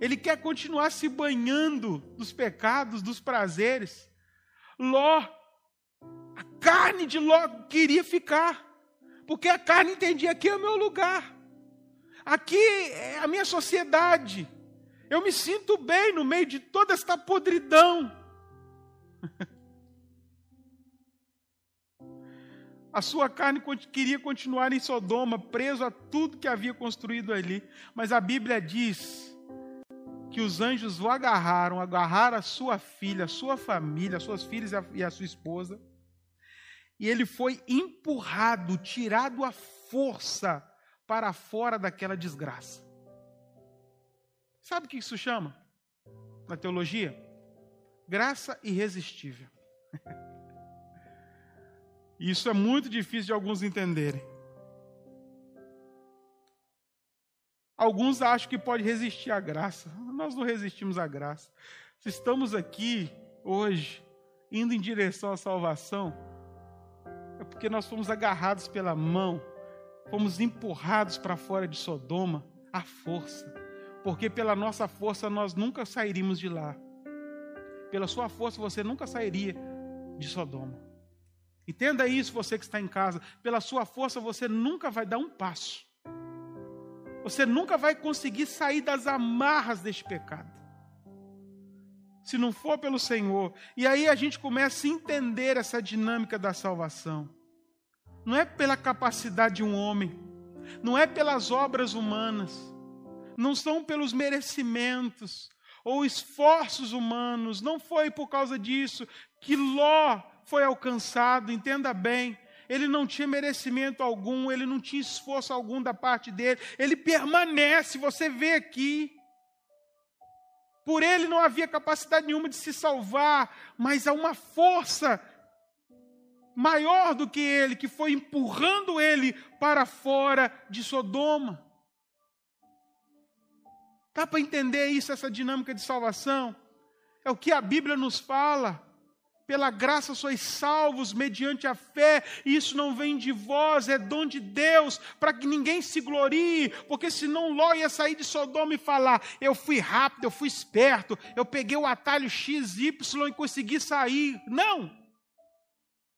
Ele quer continuar se banhando dos pecados, dos prazeres. Ló, a carne de Ló queria ficar, porque a carne entendia aqui é o meu lugar, aqui é a minha sociedade. Eu me sinto bem no meio de toda esta podridão. A sua carne queria continuar em Sodoma, preso a tudo que havia construído ali. Mas a Bíblia diz que os anjos o agarraram, agarraram a sua filha, a sua família, as suas filhas e a sua esposa. E ele foi empurrado, tirado à força para fora daquela desgraça. Sabe o que isso chama? Na teologia? Graça irresistível. Isso é muito difícil de alguns entenderem. Alguns acham que pode resistir à graça. Nós não resistimos à graça. Se estamos aqui hoje, indo em direção à salvação, é porque nós fomos agarrados pela mão, fomos empurrados para fora de Sodoma à força. Porque pela nossa força nós nunca sairíamos de lá. Pela sua força você nunca sairia de Sodoma. Entenda isso, você que está em casa. Pela sua força, você nunca vai dar um passo. Você nunca vai conseguir sair das amarras deste pecado. Se não for pelo Senhor. E aí a gente começa a entender essa dinâmica da salvação. Não é pela capacidade de um homem, não é pelas obras humanas, não são pelos merecimentos ou esforços humanos, não foi por causa disso que Ló foi alcançado, entenda bem, ele não tinha merecimento algum, ele não tinha esforço algum da parte dele, ele permanece, você vê aqui. Por ele não havia capacidade nenhuma de se salvar, mas há uma força maior do que ele que foi empurrando ele para fora de Sodoma. Dá para entender isso, essa dinâmica de salvação? É o que a Bíblia nos fala. Pela graça sois salvos mediante a fé, isso não vem de vós, é dom de Deus, para que ninguém se glorie, porque senão Ló ia sair de Sodoma e falar: Eu fui rápido, eu fui esperto, eu peguei o atalho X, Y e consegui sair. Não!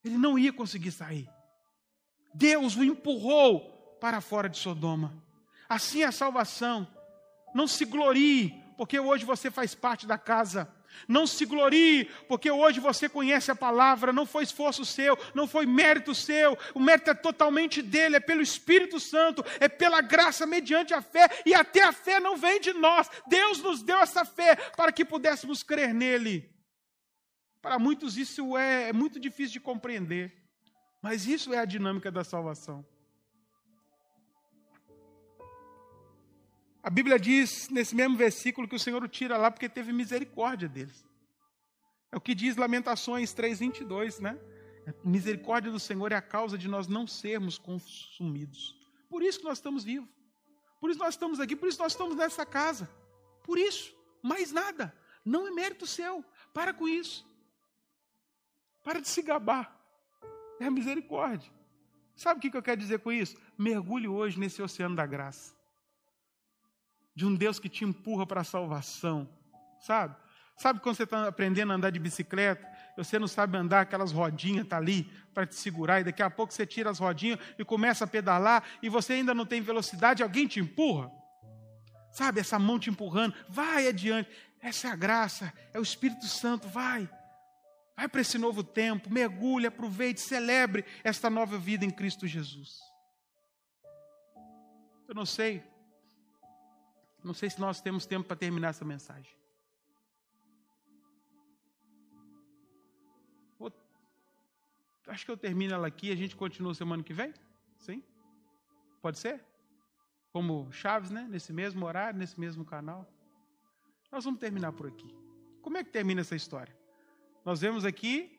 Ele não ia conseguir sair. Deus o empurrou para fora de Sodoma. Assim é a salvação. Não se glorie, porque hoje você faz parte da casa não se glorie, porque hoje você conhece a palavra, não foi esforço seu, não foi mérito seu, o mérito é totalmente dele, é pelo Espírito Santo, é pela graça mediante a fé, e até a fé não vem de nós. Deus nos deu essa fé para que pudéssemos crer nele. Para muitos isso é, é muito difícil de compreender. Mas isso é a dinâmica da salvação. A Bíblia diz nesse mesmo versículo que o Senhor o tira lá porque teve misericórdia deles. É o que diz Lamentações 3:22, né? A misericórdia do Senhor é a causa de nós não sermos consumidos. Por isso que nós estamos vivos. Por isso nós estamos aqui, por isso nós estamos nessa casa. Por isso, mais nada. Não é mérito seu. Para com isso. Para de se gabar. É a misericórdia. Sabe o que eu quero dizer com isso? Mergulhe hoje nesse oceano da graça. De um Deus que te empurra para a salvação. Sabe? Sabe quando você está aprendendo a andar de bicicleta, você não sabe andar, aquelas rodinhas tá ali para te segurar, e daqui a pouco você tira as rodinhas e começa a pedalar, e você ainda não tem velocidade, alguém te empurra. Sabe, essa mão te empurrando, vai adiante. Essa é a graça, é o Espírito Santo, vai. Vai para esse novo tempo, mergulhe, aproveite, celebre esta nova vida em Cristo Jesus. Eu não sei, não sei se nós temos tempo para terminar essa mensagem. Acho que eu termino ela aqui e a gente continua semana que vem? Sim? Pode ser? Como Chaves, né? Nesse mesmo horário, nesse mesmo canal. Nós vamos terminar por aqui. Como é que termina essa história? Nós vemos aqui,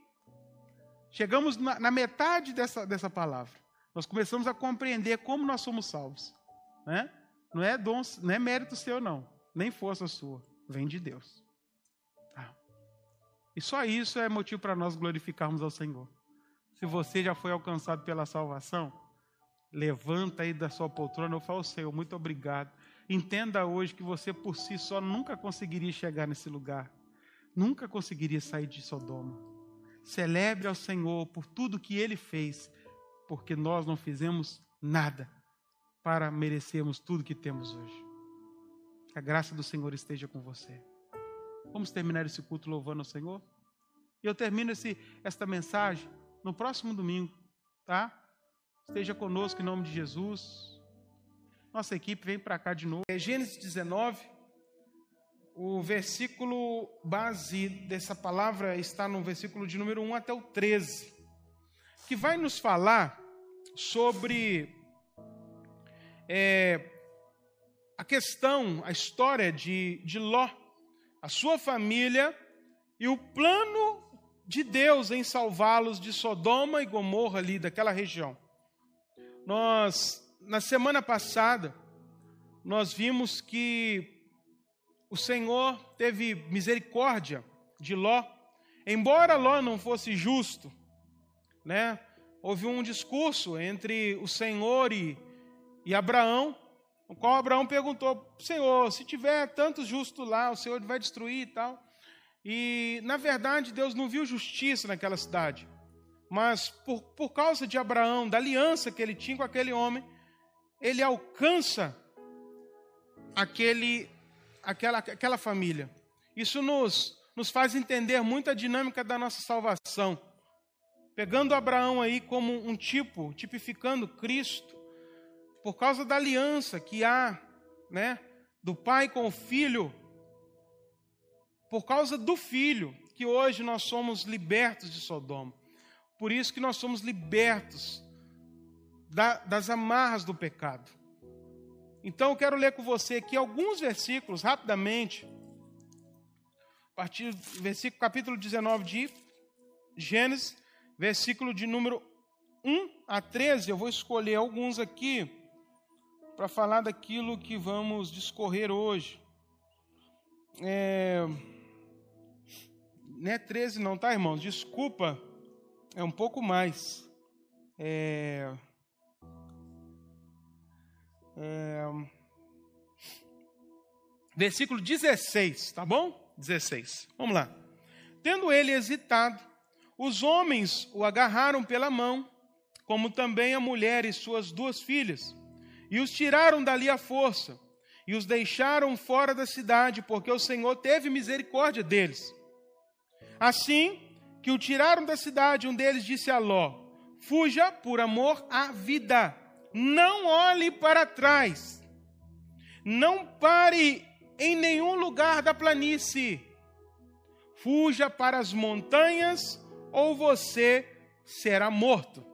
chegamos na, na metade dessa, dessa palavra. Nós começamos a compreender como nós somos salvos. Né? Não é dom, não é mérito seu, não. Nem força sua. Vem de Deus. Tá. E só isso é motivo para nós glorificarmos ao Senhor. Se você já foi alcançado pela salvação, levanta aí da sua poltrona e fala, Senhor, muito obrigado. Entenda hoje que você por si só nunca conseguiria chegar nesse lugar. Nunca conseguiria sair de Sodoma. Celebre ao Senhor por tudo que Ele fez, porque nós não fizemos nada para merecermos tudo que temos hoje. Que a graça do Senhor esteja com você. Vamos terminar esse culto louvando ao Senhor? E eu termino esse, esta mensagem no próximo domingo, tá? Esteja conosco em nome de Jesus. Nossa equipe vem para cá de novo. É Gênesis 19. O versículo base dessa palavra está no versículo de número 1 até o 13, que vai nos falar sobre é, a questão, a história de, de Ló, a sua família e o plano de Deus em salvá-los de Sodoma e Gomorra ali daquela região. Nós na semana passada nós vimos que o Senhor teve misericórdia de Ló, embora Ló não fosse justo, né? Houve um discurso entre o Senhor e, e Abraão, no qual Abraão perguntou: Senhor, se tiver tantos justos lá, o Senhor vai destruir e tal. E, na verdade, Deus não viu justiça naquela cidade. Mas, por, por causa de Abraão, da aliança que ele tinha com aquele homem, ele alcança aquele, aquela, aquela família. Isso nos, nos faz entender muito a dinâmica da nossa salvação. Pegando Abraão aí como um tipo, tipificando Cristo, por causa da aliança que há, né, do pai com o filho, por causa do Filho, que hoje nós somos libertos de Sodoma. Por isso que nós somos libertos da, das amarras do pecado. Então eu quero ler com você aqui alguns versículos, rapidamente, a partir do versículo, capítulo 19 de Gênesis, versículo de número 1 a 13. Eu vou escolher alguns aqui para falar daquilo que vamos discorrer hoje. É não é 13 não, tá, irmãos? Desculpa, é um pouco mais. É... É... Versículo 16, tá bom? 16. Vamos lá. Tendo ele hesitado, os homens o agarraram pela mão, como também a mulher e suas duas filhas, e os tiraram dali à força, e os deixaram fora da cidade, porque o Senhor teve misericórdia deles. Assim que o tiraram da cidade, um deles disse a Ló: Fuja por amor à vida, não olhe para trás, não pare em nenhum lugar da planície, fuja para as montanhas, ou você será morto.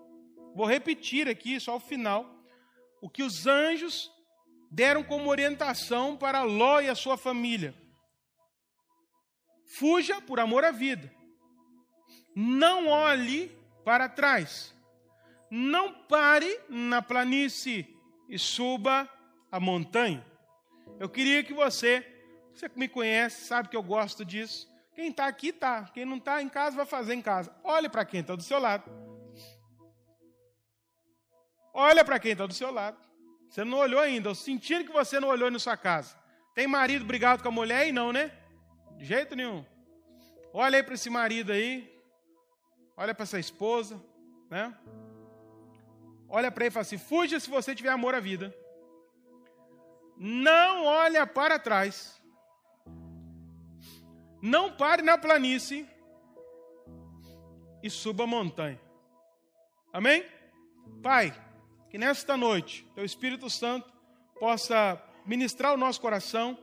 Vou repetir aqui, só o final, o que os anjos deram como orientação para Ló e a sua família. Fuja por amor à vida. Não olhe para trás. Não pare na planície e suba a montanha. Eu queria que você, você que me conhece, sabe que eu gosto disso. Quem está aqui, está. Quem não está em casa, vai fazer em casa. Olhe para quem está do seu lado. Olha para quem está do seu lado. Você não olhou ainda. Eu sentindo que você não olhou na sua casa. Tem marido brigado com a mulher e não, né? De jeito nenhum. Olha aí para esse marido aí. Olha para essa esposa, né? Olha para ele e fala assim: fuja se você tiver amor à vida. Não olha para trás. Não pare na planície e suba a montanha. Amém? Pai, que nesta noite teu Espírito Santo possa ministrar o nosso coração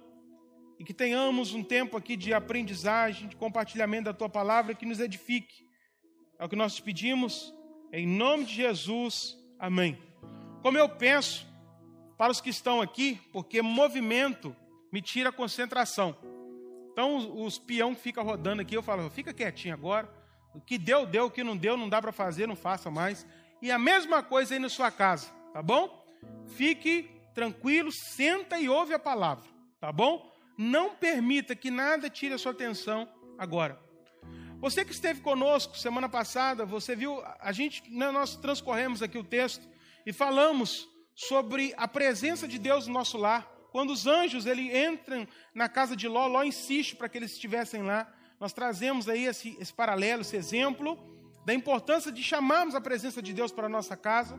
e que tenhamos um tempo aqui de aprendizagem, de compartilhamento da tua palavra que nos edifique. É o que nós te pedimos, em nome de Jesus. Amém. Como eu penso para os que estão aqui, porque movimento me tira a concentração. Então, os peão que fica rodando aqui, eu falo, fica quietinho agora. O que deu, deu. O que não deu, não dá para fazer, não faça mais. E a mesma coisa aí na sua casa, tá bom? Fique tranquilo, senta e ouve a palavra, tá bom? Não permita que nada tire a sua atenção agora. Você que esteve conosco semana passada, você viu, a gente, né, nós transcorremos aqui o texto e falamos sobre a presença de Deus no nosso lar. Quando os anjos ele entram na casa de Ló, Ló insiste para que eles estivessem lá. Nós trazemos aí esse, esse paralelo, esse exemplo da importância de chamarmos a presença de Deus para a nossa casa.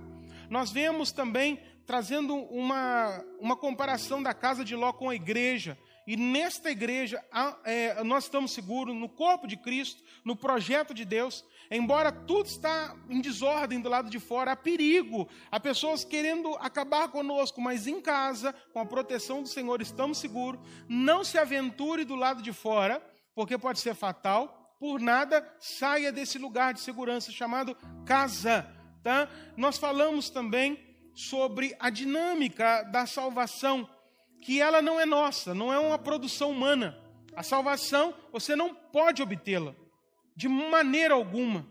Nós vemos também trazendo uma, uma comparação da casa de Ló com a igreja. E nesta igreja, é, nós estamos seguros no corpo de Cristo, no projeto de Deus. Embora tudo está em desordem do lado de fora, há perigo, há pessoas querendo acabar conosco, mas em casa, com a proteção do Senhor, estamos seguros. Não se aventure do lado de fora, porque pode ser fatal. Por nada, saia desse lugar de segurança chamado casa. Tá? Nós falamos também sobre a dinâmica da salvação que ela não é nossa, não é uma produção humana. A salvação, você não pode obtê-la de maneira alguma.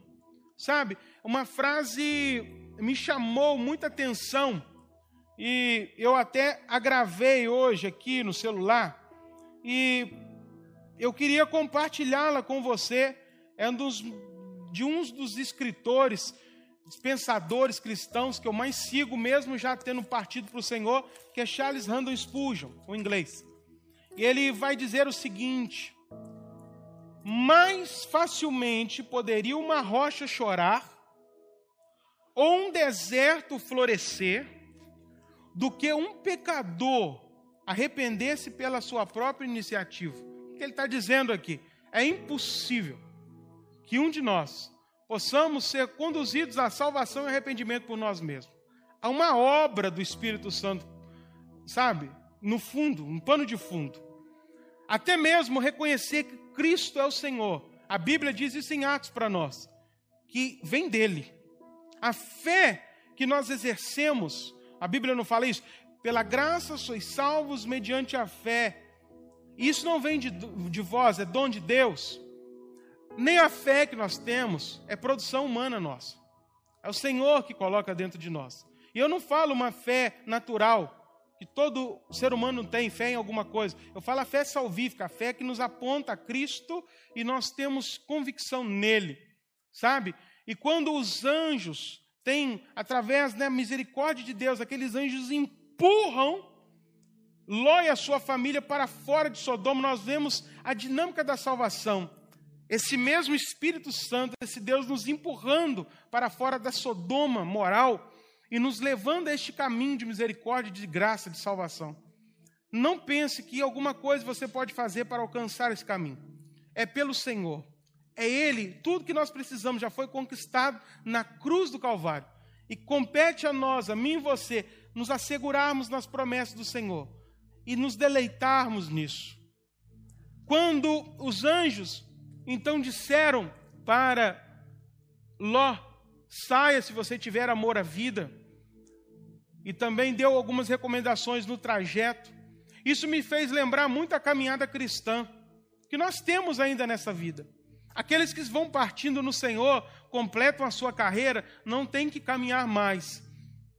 Sabe? Uma frase me chamou muita atenção e eu até agravei hoje aqui no celular e eu queria compartilhá-la com você. É um dos, de uns dos escritores pensadores cristãos que eu mais sigo, mesmo já tendo partido para o Senhor, que é Charles Randall Spurgeon, o inglês. E ele vai dizer o seguinte: mais facilmente poderia uma rocha chorar ou um deserto florescer do que um pecador arrepender-se pela sua própria iniciativa. O que ele está dizendo aqui? É impossível que um de nós possamos ser conduzidos à salvação e arrependimento por nós mesmos. Há uma obra do Espírito Santo, sabe? No fundo, um pano de fundo. Até mesmo reconhecer que Cristo é o Senhor. A Bíblia diz isso em Atos para nós, que vem dele. A fé que nós exercemos, a Bíblia não fala isso, pela graça sois salvos mediante a fé. Isso não vem de, de vós, é dom de Deus. Nem a fé que nós temos é produção humana nossa. É o Senhor que coloca dentro de nós. E eu não falo uma fé natural, que todo ser humano tem fé em alguma coisa. Eu falo a fé salvífica, a fé que nos aponta a Cristo e nós temos convicção nele, sabe? E quando os anjos têm, através da misericórdia de Deus, aqueles anjos empurram Ló e a sua família para fora de Sodoma, nós vemos a dinâmica da salvação esse mesmo Espírito Santo, esse Deus nos empurrando para fora da Sodoma moral e nos levando a este caminho de misericórdia, de graça, de salvação. Não pense que alguma coisa você pode fazer para alcançar esse caminho. É pelo Senhor. É Ele, tudo que nós precisamos já foi conquistado na cruz do Calvário. E compete a nós, a mim e você, nos assegurarmos nas promessas do Senhor e nos deleitarmos nisso. Quando os anjos então disseram para Ló saia se você tiver amor à vida. E também deu algumas recomendações no trajeto. Isso me fez lembrar muito a caminhada cristã que nós temos ainda nessa vida. Aqueles que vão partindo no Senhor, completam a sua carreira, não tem que caminhar mais.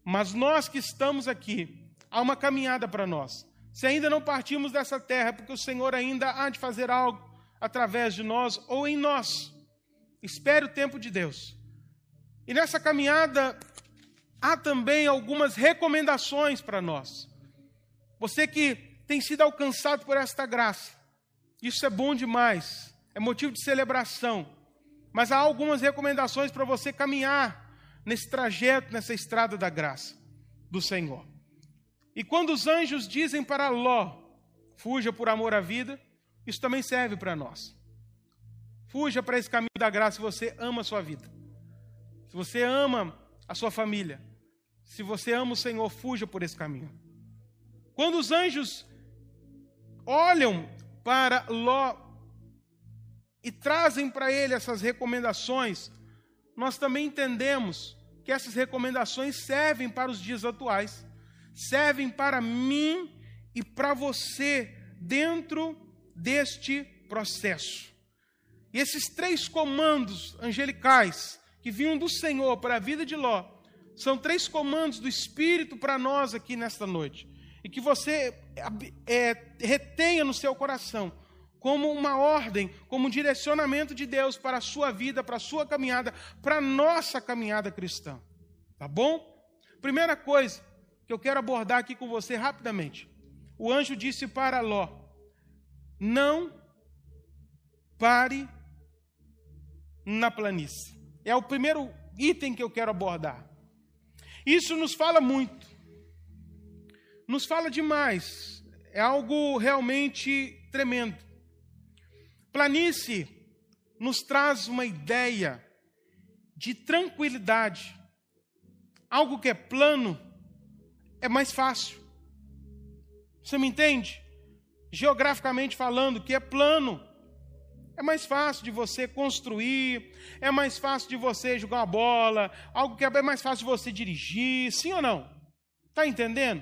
Mas nós que estamos aqui, há uma caminhada para nós. Se ainda não partimos dessa terra, é porque o Senhor ainda há de fazer algo através de nós ou em nós. Espere o tempo de Deus. E nessa caminhada há também algumas recomendações para nós. Você que tem sido alcançado por esta graça, isso é bom demais, é motivo de celebração. Mas há algumas recomendações para você caminhar nesse trajeto, nessa estrada da graça do Senhor. E quando os anjos dizem para Ló, fuja por amor à vida, isso também serve para nós. Fuja para esse caminho da graça se você ama a sua vida. Se você ama a sua família. Se você ama o Senhor, fuja por esse caminho. Quando os anjos olham para Ló e trazem para ele essas recomendações, nós também entendemos que essas recomendações servem para os dias atuais servem para mim e para você dentro deste processo. E esses três comandos angelicais que vinham do Senhor para a vida de Ló são três comandos do Espírito para nós aqui nesta noite. E que você é, retenha no seu coração como uma ordem, como um direcionamento de Deus para a sua vida, para a sua caminhada, para a nossa caminhada cristã. Tá bom? Primeira coisa, que eu quero abordar aqui com você rapidamente. O anjo disse para Ló: Não pare na planície. É o primeiro item que eu quero abordar. Isso nos fala muito. Nos fala demais. É algo realmente tremendo. Planície nos traz uma ideia de tranquilidade. Algo que é plano, é mais fácil. Você me entende? Geograficamente falando, que é plano. É mais fácil de você construir, é mais fácil de você jogar uma bola, algo que é mais fácil de você dirigir, sim ou não? Está entendendo?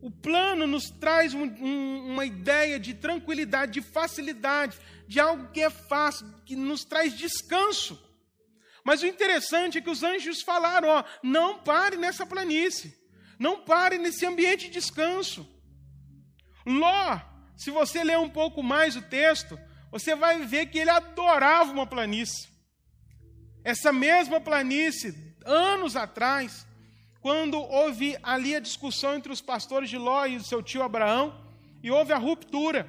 O plano nos traz um, um, uma ideia de tranquilidade, de facilidade, de algo que é fácil, que nos traz descanso. Mas o interessante é que os anjos falaram: ó, não pare nessa planície. Não pare nesse ambiente de descanso. Ló, se você ler um pouco mais o texto, você vai ver que ele adorava uma planície. Essa mesma planície, anos atrás, quando houve ali a discussão entre os pastores de Ló e o seu tio Abraão, e houve a ruptura.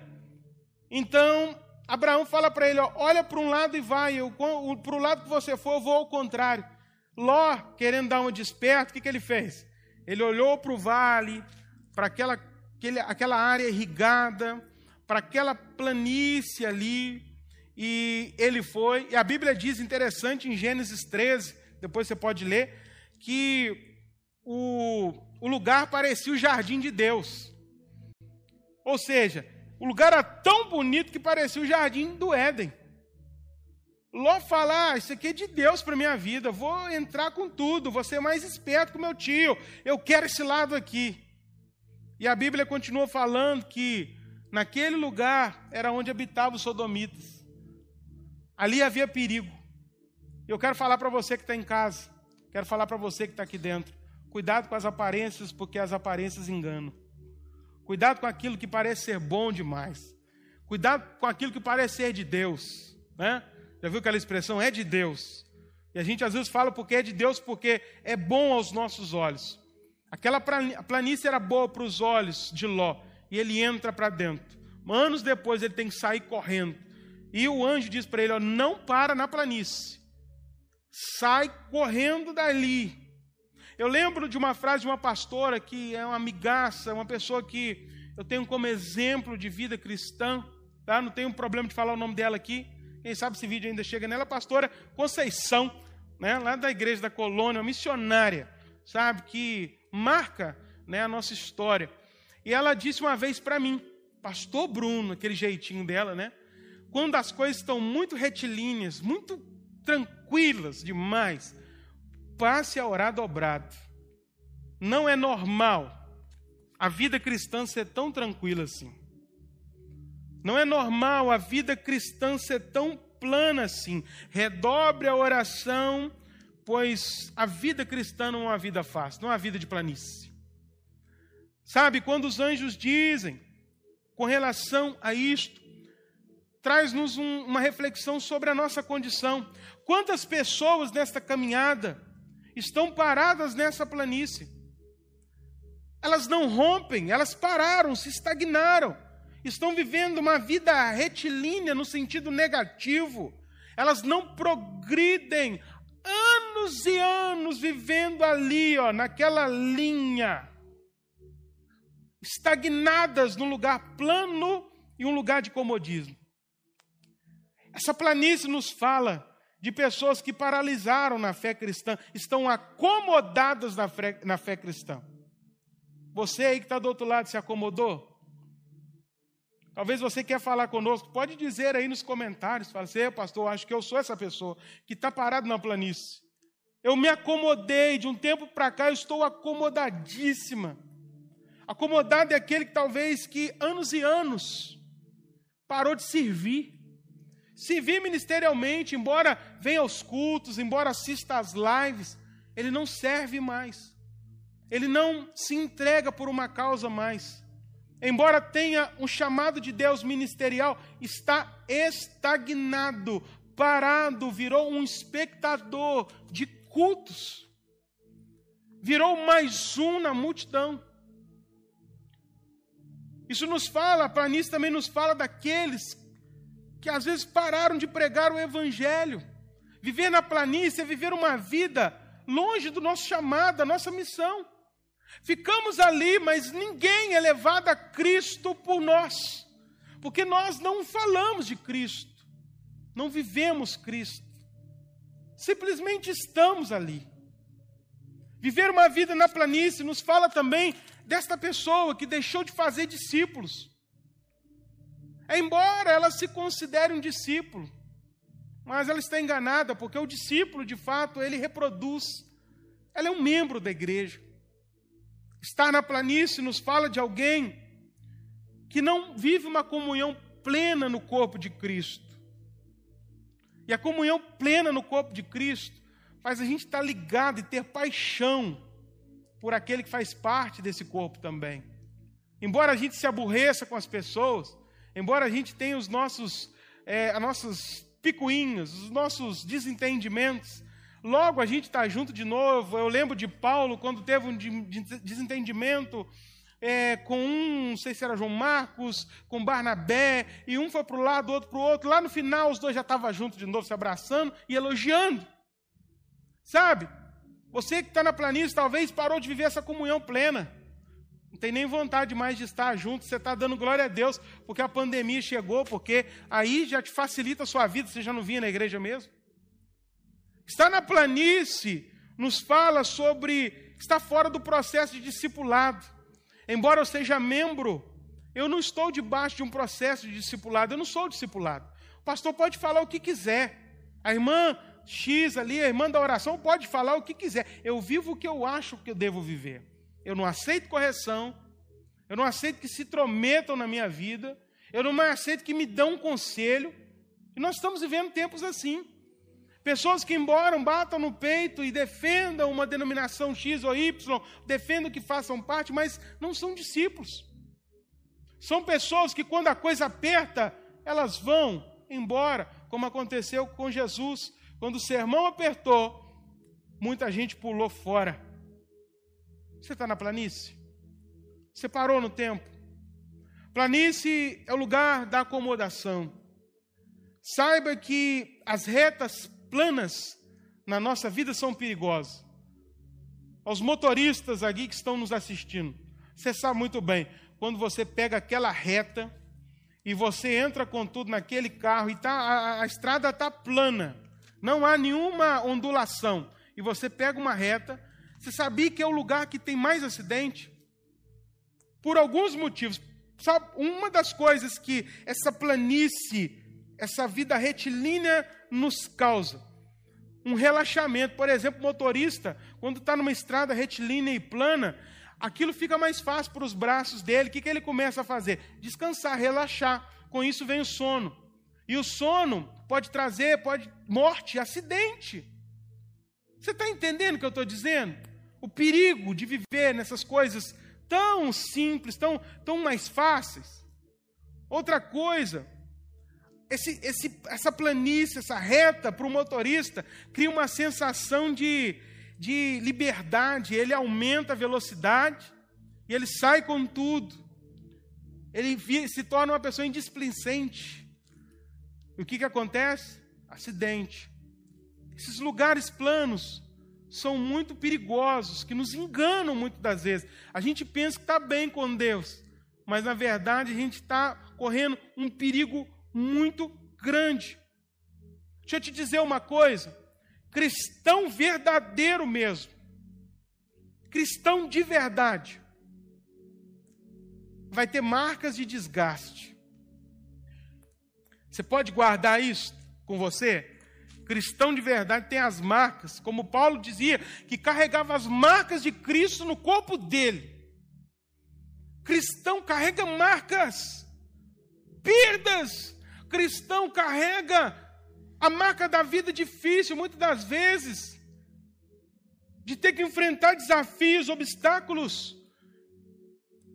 Então, Abraão fala para ele: ó, olha para um lado e vai, para o lado que você for, eu vou ao contrário. Ló, querendo dar um desperto, o que, que ele fez? Ele olhou para o vale, para aquela, aquele, aquela área irrigada, para aquela planície ali, e ele foi. E a Bíblia diz, interessante, em Gênesis 13, depois você pode ler, que o, o lugar parecia o jardim de Deus. Ou seja, o lugar era tão bonito que parecia o jardim do Éden. Ló falar, ah, isso aqui é de Deus para minha vida, vou entrar com tudo, vou ser mais esperto que meu tio, eu quero esse lado aqui. E a Bíblia continua falando que naquele lugar era onde habitavam os sodomitas. Ali havia perigo. Eu quero falar para você que está em casa, quero falar para você que está aqui dentro. Cuidado com as aparências, porque as aparências enganam. Cuidado com aquilo que parece ser bom demais. Cuidado com aquilo que parece ser de Deus. Né? Já viu aquela expressão? É de Deus. E a gente às vezes fala porque é de Deus, porque é bom aos nossos olhos. Aquela planície era boa para os olhos de Ló. E ele entra para dentro. Anos depois ele tem que sair correndo. E o anjo diz para ele: ó, não para na planície. Sai correndo dali. Eu lembro de uma frase de uma pastora que é uma amigaça, uma pessoa que eu tenho como exemplo de vida cristã. Tá? Não tenho problema de falar o nome dela aqui. Quem sabe esse vídeo ainda chega nela, pastora Conceição, né, lá da igreja da colônia, uma missionária, sabe, que marca né, a nossa história. E ela disse uma vez para mim, pastor Bruno, aquele jeitinho dela, né? Quando as coisas estão muito retilíneas, muito tranquilas demais, passe a orar dobrado. Não é normal a vida cristã ser tão tranquila assim. Não é normal a vida cristã ser tão plana assim. Redobre a oração, pois a vida cristã não é uma vida fácil, não é uma vida de planície. Sabe, quando os anjos dizem com relação a isto, traz-nos um, uma reflexão sobre a nossa condição. Quantas pessoas nesta caminhada estão paradas nessa planície? Elas não rompem, elas pararam, se estagnaram estão vivendo uma vida retilínea no sentido negativo. Elas não progridem anos e anos vivendo ali, ó, naquela linha, estagnadas num lugar plano e um lugar de comodismo. Essa planície nos fala de pessoas que paralisaram na fé cristã, estão acomodadas na fé, na fé cristã. Você aí que está do outro lado se acomodou? Talvez você quer falar conosco, pode dizer aí nos comentários, fala assim, pastor, acho que eu sou essa pessoa que está parado na planície. Eu me acomodei, de um tempo para cá eu estou acomodadíssima. Acomodado é aquele que talvez que anos e anos parou de servir. Servir ministerialmente, embora venha aos cultos, embora assista às lives, ele não serve mais. Ele não se entrega por uma causa mais embora tenha um chamado de Deus ministerial, está estagnado, parado, virou um espectador de cultos. Virou mais um na multidão. Isso nos fala, a planície também nos fala daqueles que às vezes pararam de pregar o evangelho. Viver na planície é viver uma vida longe do nosso chamado, da nossa missão. Ficamos ali, mas ninguém é levado a Cristo por nós, porque nós não falamos de Cristo, não vivemos Cristo, simplesmente estamos ali. Viver uma vida na planície nos fala também desta pessoa que deixou de fazer discípulos. Embora ela se considere um discípulo, mas ela está enganada, porque o discípulo, de fato, ele reproduz, ela é um membro da igreja. Estar na planície nos fala de alguém que não vive uma comunhão plena no corpo de Cristo. E a comunhão plena no corpo de Cristo faz a gente estar ligado e ter paixão por aquele que faz parte desse corpo também. Embora a gente se aborreça com as pessoas, embora a gente tenha os nossos, é, as nossas picuinhas, os nossos desentendimentos, Logo a gente está junto de novo. Eu lembro de Paulo, quando teve um desentendimento é, com um, não sei se era João Marcos, com Barnabé, e um foi para o lado, outro para o outro. Lá no final, os dois já estavam juntos de novo, se abraçando e elogiando. Sabe? Você que está na planície, talvez parou de viver essa comunhão plena. Não tem nem vontade mais de estar junto, você está dando glória a Deus, porque a pandemia chegou, porque aí já te facilita a sua vida, você já não vinha na igreja mesmo. Está na planície, nos fala sobre está fora do processo de discipulado. Embora eu seja membro, eu não estou debaixo de um processo de discipulado, eu não sou discipulado. O pastor pode falar o que quiser. A irmã X ali, a irmã da oração, pode falar o que quiser. Eu vivo o que eu acho que eu devo viver. Eu não aceito correção, eu não aceito que se intrometam na minha vida, eu não aceito que me dão um conselho. E nós estamos vivendo tempos assim. Pessoas que, embora batam no peito e defendam uma denominação X ou Y, defendam que façam parte, mas não são discípulos. São pessoas que, quando a coisa aperta, elas vão embora, como aconteceu com Jesus. Quando o sermão apertou, muita gente pulou fora. Você está na planície? Você parou no tempo? Planície é o lugar da acomodação. Saiba que as retas planas na nossa vida são perigosas. Aos motoristas aqui que estão nos assistindo, você sabe muito bem, quando você pega aquela reta e você entra com tudo naquele carro e tá, a, a estrada está plana, não há nenhuma ondulação, e você pega uma reta, você sabia que é o lugar que tem mais acidente? Por alguns motivos. Sabe, uma das coisas que essa planície essa vida retilínea nos causa. um relaxamento. Por exemplo, motorista, quando está numa estrada retilínea e plana, aquilo fica mais fácil para os braços dele. O que, que ele começa a fazer? Descansar, relaxar. Com isso vem o sono. E o sono pode trazer, pode morte, acidente. Você está entendendo o que eu estou dizendo? O perigo de viver nessas coisas tão simples, tão, tão mais fáceis. Outra coisa, esse, esse, essa planície, essa reta para o motorista, cria uma sensação de, de liberdade. Ele aumenta a velocidade e ele sai com tudo. Ele se torna uma pessoa indisplicente. E o que, que acontece? Acidente. Esses lugares planos são muito perigosos, que nos enganam muitas das vezes. A gente pensa que está bem com Deus, mas na verdade a gente está correndo um perigo muito grande. Deixa eu te dizer uma coisa: cristão verdadeiro mesmo, cristão de verdade, vai ter marcas de desgaste. Você pode guardar isso com você? Cristão de verdade tem as marcas, como Paulo dizia, que carregava as marcas de Cristo no corpo dele. Cristão carrega marcas, perdas. Cristão carrega a marca da vida difícil, muitas das vezes, de ter que enfrentar desafios, obstáculos.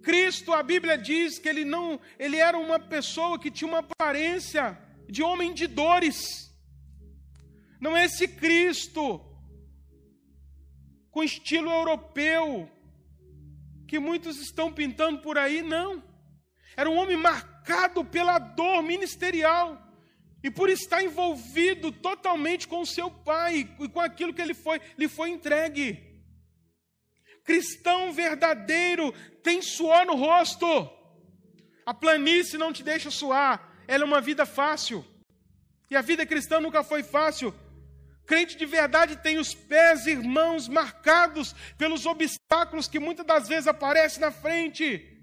Cristo, a Bíblia diz que ele não, ele era uma pessoa que tinha uma aparência de homem de dores. Não é esse Cristo com estilo europeu que muitos estão pintando por aí, não. Era um homem marcado pela dor ministerial e por estar envolvido totalmente com o seu pai e com aquilo que ele foi, lhe foi entregue. Cristão verdadeiro tem suor no rosto. A planície não te deixa suar, ela é uma vida fácil. E a vida cristã nunca foi fácil. Crente de verdade tem os pés, irmãos, marcados pelos obstáculos que muitas das vezes aparecem na frente.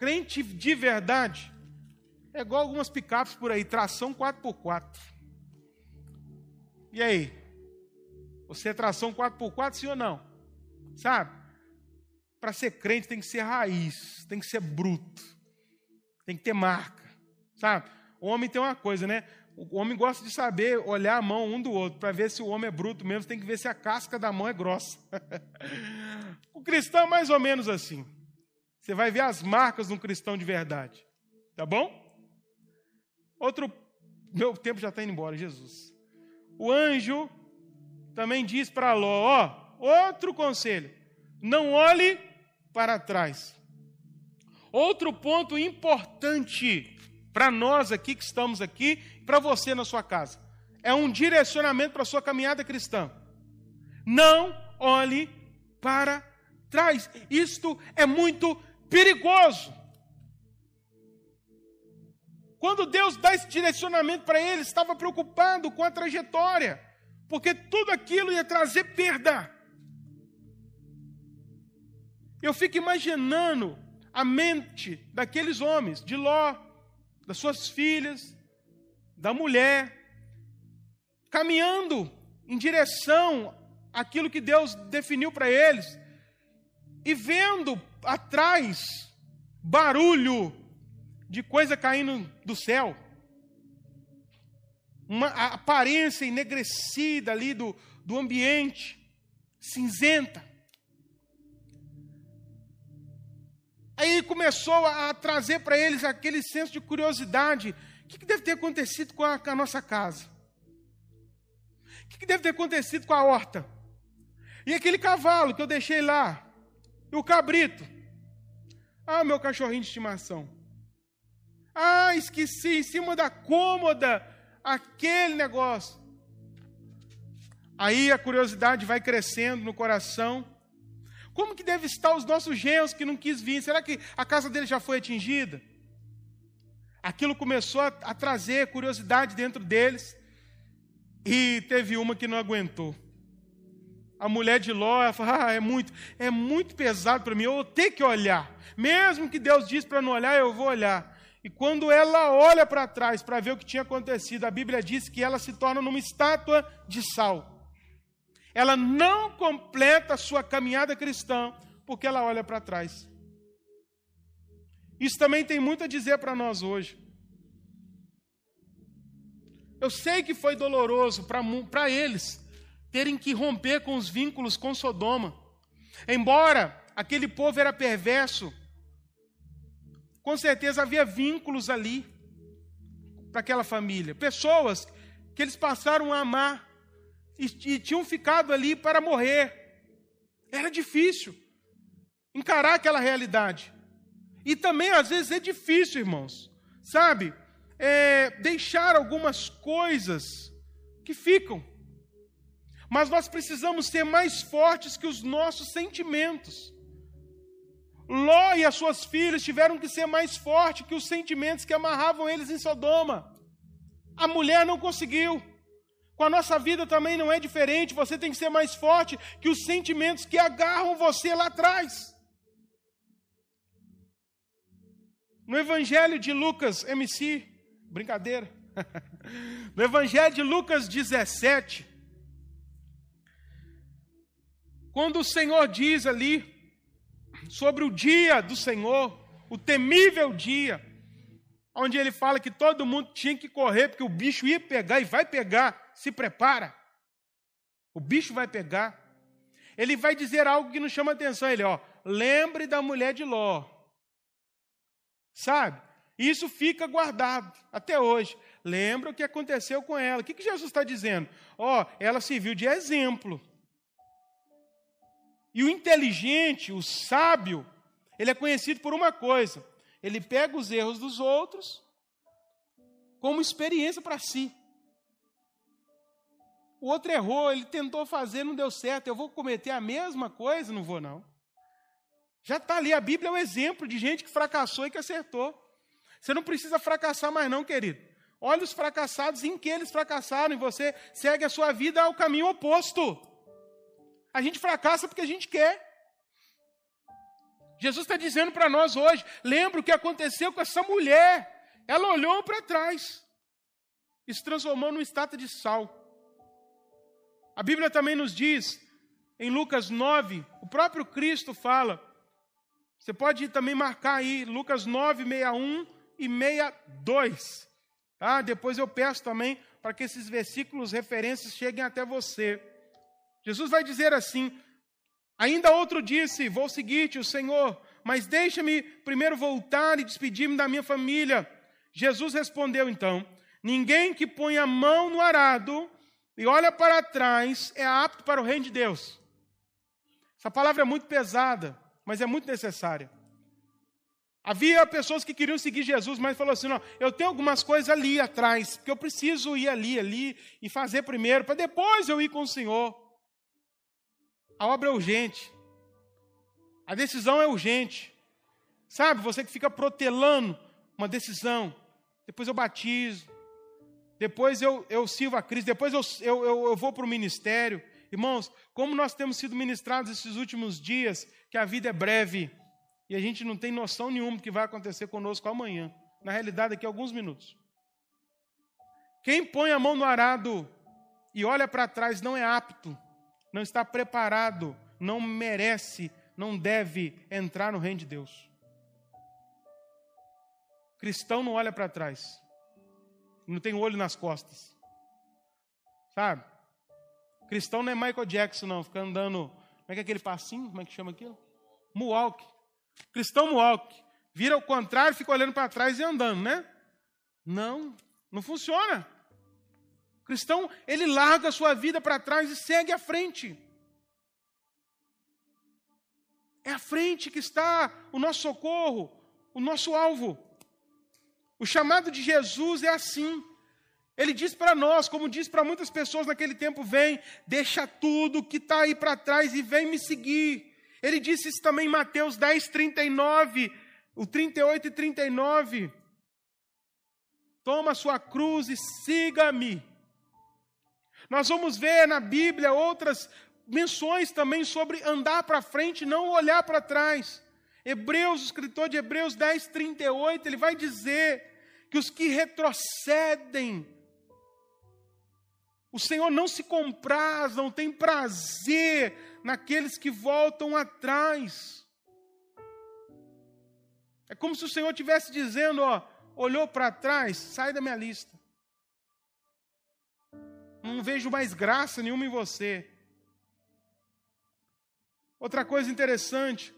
Crente de verdade é igual algumas picapes por aí, tração 4x4. E aí? Você é tração 4x4, sim ou não? Sabe? Para ser crente tem que ser raiz, tem que ser bruto, tem que ter marca. Sabe? O homem tem uma coisa, né? O homem gosta de saber olhar a mão um do outro, para ver se o homem é bruto mesmo, tem que ver se a casca da mão é grossa. o cristão é mais ou menos assim. Você vai ver as marcas de um cristão de verdade. Tá bom? Outro. Meu tempo já está indo embora, Jesus. O anjo também diz para Ló: ó, outro conselho, não olhe para trás. Outro ponto importante para nós aqui que estamos aqui, para você na sua casa. É um direcionamento para a sua caminhada cristã. Não olhe para trás. Isto é muito perigoso. Quando Deus dá esse direcionamento para ele, estava preocupado com a trajetória, porque tudo aquilo ia trazer perda. Eu fico imaginando a mente daqueles homens, de Ló, das suas filhas, da mulher, caminhando em direção àquilo que Deus definiu para eles, e vendo atrás barulho de coisa caindo do céu, uma aparência enegrecida ali do, do ambiente, cinzenta. Aí começou a trazer para eles aquele senso de curiosidade. O que, deve ter acontecido com a, com a nossa casa? O que, deve ter acontecido com a horta? E aquele cavalo que eu deixei lá? E o cabrito? Ah, meu cachorrinho de estimação. Ah, esqueci, em cima da cômoda, aquele negócio. Aí a curiosidade vai crescendo no coração. Como que deve estar os nossos genros que não quis vir? Será que a casa dele já foi atingida? Aquilo começou a, a trazer curiosidade dentro deles. E teve uma que não aguentou. A mulher de Ló, ela falou, ah, é muito, é muito pesado para mim, eu vou ter que olhar. Mesmo que Deus diz para não olhar, eu vou olhar. E quando ela olha para trás para ver o que tinha acontecido, a Bíblia diz que ela se torna numa estátua de sal. Ela não completa a sua caminhada cristã porque ela olha para trás. Isso também tem muito a dizer para nós hoje. Eu sei que foi doloroso para eles terem que romper com os vínculos com Sodoma. Embora aquele povo era perverso, com certeza havia vínculos ali para aquela família. Pessoas que eles passaram a amar e, e tinham ficado ali para morrer. Era difícil encarar aquela realidade. E também, às vezes, é difícil, irmãos, sabe? É, deixar algumas coisas que ficam. Mas nós precisamos ser mais fortes que os nossos sentimentos. Ló e as suas filhas tiveram que ser mais fortes que os sentimentos que amarravam eles em Sodoma. A mulher não conseguiu. Com a nossa vida também não é diferente. Você tem que ser mais forte que os sentimentos que agarram você lá atrás. No Evangelho de Lucas, MC, brincadeira. No Evangelho de Lucas 17, quando o Senhor diz ali sobre o dia do Senhor, o temível dia, onde ele fala que todo mundo tinha que correr, porque o bicho ia pegar e vai pegar, se prepara. O bicho vai pegar. Ele vai dizer algo que nos chama atenção. Ele, ó, lembre da mulher de Ló. Sabe? Isso fica guardado até hoje. Lembra o que aconteceu com ela. O que, que Jesus está dizendo? Ó, ela serviu de exemplo. E o inteligente, o sábio, ele é conhecido por uma coisa: ele pega os erros dos outros como experiência para si. O outro errou, ele tentou fazer, não deu certo. Eu vou cometer a mesma coisa? Não vou, não. Já está ali, a Bíblia é um exemplo de gente que fracassou e que acertou. Você não precisa fracassar mais, não, querido. Olha os fracassados em que eles fracassaram e você segue a sua vida ao caminho oposto. A gente fracassa porque a gente quer. Jesus está dizendo para nós hoje: lembra o que aconteceu com essa mulher. Ela olhou para trás e se transformou numa estátua de sal. A Bíblia também nos diz, em Lucas 9, o próprio Cristo fala você pode também marcar aí Lucas 9, 61 e 62. Tá? Depois eu peço também para que esses versículos referências cheguem até você. Jesus vai dizer assim: Ainda outro disse: Vou seguir-te, o Senhor, mas deixa-me primeiro voltar e despedir-me da minha família. Jesus respondeu então: Ninguém que põe a mão no arado e olha para trás é apto para o reino de Deus. Essa palavra é muito pesada mas é muito necessária. Havia pessoas que queriam seguir Jesus, mas falou assim: não, eu tenho algumas coisas ali atrás, que eu preciso ir ali, ali e fazer primeiro, para depois eu ir com o Senhor. A obra é urgente, a decisão é urgente. Sabe, você que fica protelando uma decisão, depois eu batizo, depois eu, eu sirvo a Cristo, depois eu, eu, eu, eu vou para o ministério. Irmãos, como nós temos sido ministrados esses últimos dias, que a vida é breve e a gente não tem noção nenhuma do que vai acontecer conosco amanhã. Na realidade, daqui a alguns minutos. Quem põe a mão no arado e olha para trás não é apto, não está preparado, não merece, não deve entrar no reino de Deus. Cristão não olha para trás, não tem olho nas costas, sabe? Cristão não é Michael Jackson, não, fica andando. Como é que é aquele passinho? Como é que chama aquilo? Mualk. Cristão mualk. Vira ao contrário, fica olhando para trás e andando, né? Não, não funciona. Cristão, ele larga a sua vida para trás e segue à frente. É à frente que está o nosso socorro, o nosso alvo. O chamado de Jesus é assim. Ele diz para nós, como diz para muitas pessoas naquele tempo: vem, deixa tudo que está aí para trás e vem me seguir. Ele disse isso também em Mateus 10, 39, o 38 e 39. Toma a sua cruz e siga-me. Nós vamos ver na Bíblia outras menções também sobre andar para frente, não olhar para trás. Hebreus, o escritor de Hebreus 10, 38, ele vai dizer que os que retrocedem, o Senhor não se compraz, não tem prazer naqueles que voltam atrás. É como se o Senhor estivesse dizendo, ó, olhou para trás, sai da minha lista. Não vejo mais graça nenhuma em você. Outra coisa interessante,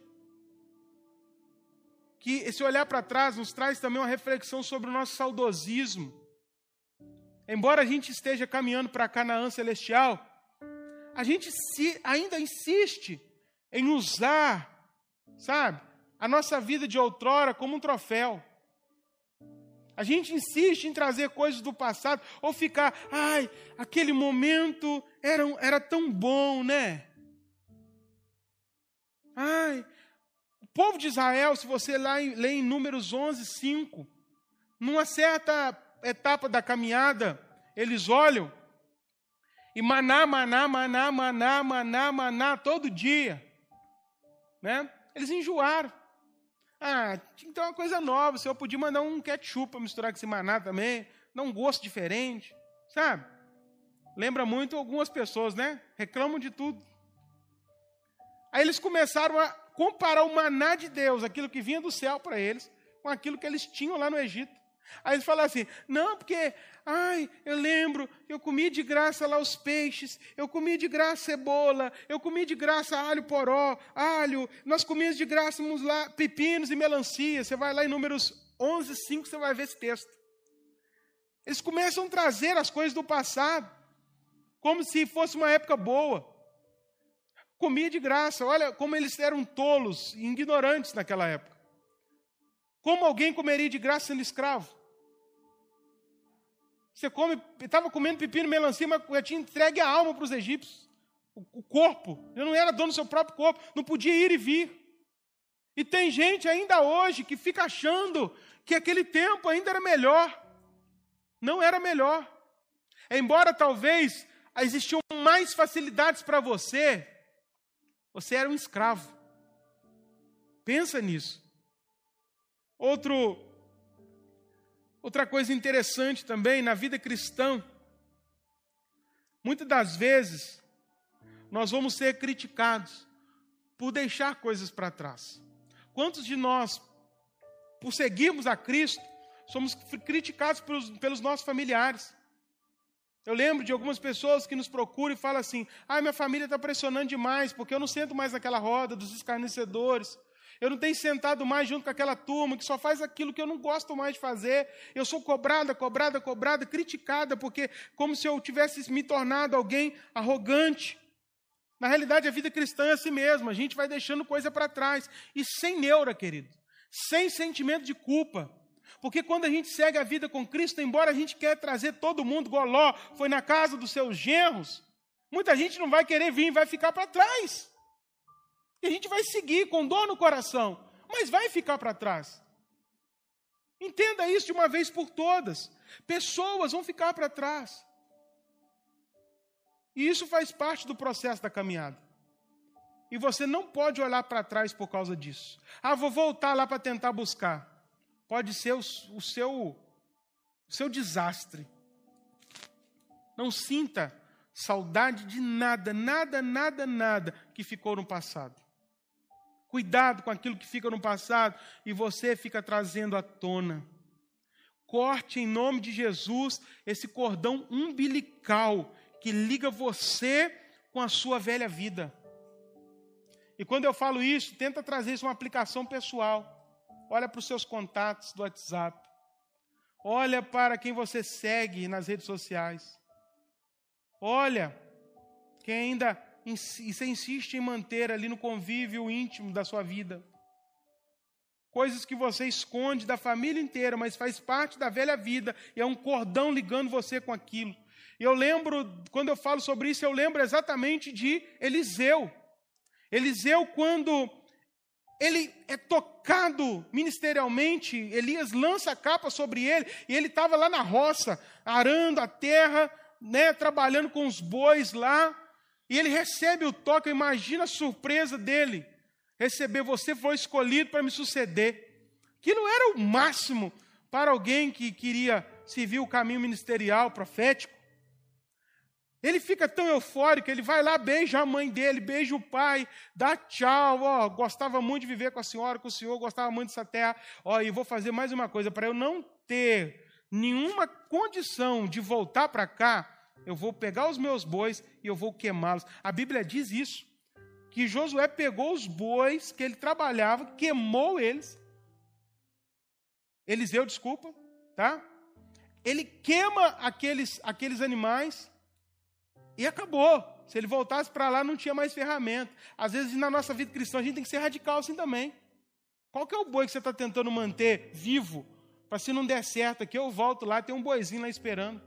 que esse olhar para trás nos traz também uma reflexão sobre o nosso saudosismo. Embora a gente esteja caminhando para Canaã celestial, a gente se, ainda insiste em usar, sabe, a nossa vida de outrora como um troféu. A gente insiste em trazer coisas do passado, ou ficar, ai, aquele momento era, era tão bom, né? Ai, o povo de Israel, se você lá lê em Números 11, 5, numa certa etapa da caminhada, eles olham e maná, maná, maná, maná, maná, maná, todo dia. Né? Eles enjoaram. Ah, então é uma coisa nova. O senhor podia mandar um ketchup para misturar com esse maná também. Dá um gosto diferente. Sabe? Lembra muito algumas pessoas, né? Reclamam de tudo. Aí eles começaram a comparar o maná de Deus, aquilo que vinha do céu para eles, com aquilo que eles tinham lá no Egito. Aí eles falaram assim: não, porque, ai, eu lembro, eu comi de graça lá os peixes, eu comi de graça cebola, eu comi de graça alho poró, alho, nós comíamos de graça lá pepinos e melancia. Você vai lá em Números 11, 5, você vai ver esse texto. Eles começam a trazer as coisas do passado, como se fosse uma época boa comia de graça. Olha como eles eram tolos e ignorantes naquela época. Como alguém comeria de graça sendo escravo? Você come, estava comendo pepino, melancia, mas já tinha entregue a alma para os egípcios. O, o corpo. Eu não era dono do seu próprio corpo, não podia ir e vir. E tem gente ainda hoje que fica achando que aquele tempo ainda era melhor. Não era melhor. Embora talvez existiam mais facilidades para você, você era um escravo. Pensa nisso. Outro, outra coisa interessante também na vida cristã, muitas das vezes nós vamos ser criticados por deixar coisas para trás. Quantos de nós, por seguirmos a Cristo, somos criticados pelos, pelos nossos familiares? Eu lembro de algumas pessoas que nos procuram e falam assim: ah, minha família está pressionando demais, porque eu não sento mais naquela roda dos escarnecedores. Eu não tenho sentado mais junto com aquela turma que só faz aquilo que eu não gosto mais de fazer. Eu sou cobrada, cobrada, cobrada, criticada, porque como se eu tivesse me tornado alguém arrogante. Na realidade, a vida cristã é assim mesmo. A gente vai deixando coisa para trás. E sem neura, querido. Sem sentimento de culpa. Porque quando a gente segue a vida com Cristo, embora a gente quer trazer todo mundo, Goló foi na casa dos seus genros, muita gente não vai querer vir, vai ficar para trás. E a gente vai seguir com dor no coração, mas vai ficar para trás. Entenda isso de uma vez por todas. Pessoas vão ficar para trás. E isso faz parte do processo da caminhada. E você não pode olhar para trás por causa disso. Ah, vou voltar lá para tentar buscar pode ser o, o seu, o seu desastre. Não sinta saudade de nada, nada, nada, nada que ficou no passado. Cuidado com aquilo que fica no passado e você fica trazendo à tona. Corte em nome de Jesus esse cordão umbilical que liga você com a sua velha vida. E quando eu falo isso, tenta trazer isso uma aplicação pessoal. Olha para os seus contatos do WhatsApp. Olha para quem você segue nas redes sociais. Olha quem ainda você insiste em manter ali no convívio íntimo da sua vida. Coisas que você esconde da família inteira, mas faz parte da velha vida e é um cordão ligando você com aquilo. E eu lembro, quando eu falo sobre isso, eu lembro exatamente de Eliseu. Eliseu, quando ele é tocado ministerialmente, Elias lança a capa sobre ele, e ele estava lá na roça, arando a terra, né, trabalhando com os bois lá, e ele recebe o toque, imagina a surpresa dele, receber, você foi escolhido para me suceder. Aquilo era o máximo para alguém que queria seguir o caminho ministerial, profético. Ele fica tão eufórico, ele vai lá, beija a mãe dele, beija o pai, dá tchau, ó, gostava muito de viver com a senhora, com o senhor, gostava muito dessa terra, ó, e vou fazer mais uma coisa, para eu não ter nenhuma condição de voltar para cá, eu vou pegar os meus bois e eu vou queimá-los. A Bíblia diz isso, que Josué pegou os bois que ele trabalhava, queimou eles. Eliseu, desculpa, tá? Ele queima aqueles, aqueles animais e acabou. Se ele voltasse para lá, não tinha mais ferramenta. Às vezes, na nossa vida cristã, a gente tem que ser radical assim também. Qual que é o boi que você está tentando manter vivo? Para se não der certo aqui, eu volto lá, tem um boizinho lá esperando.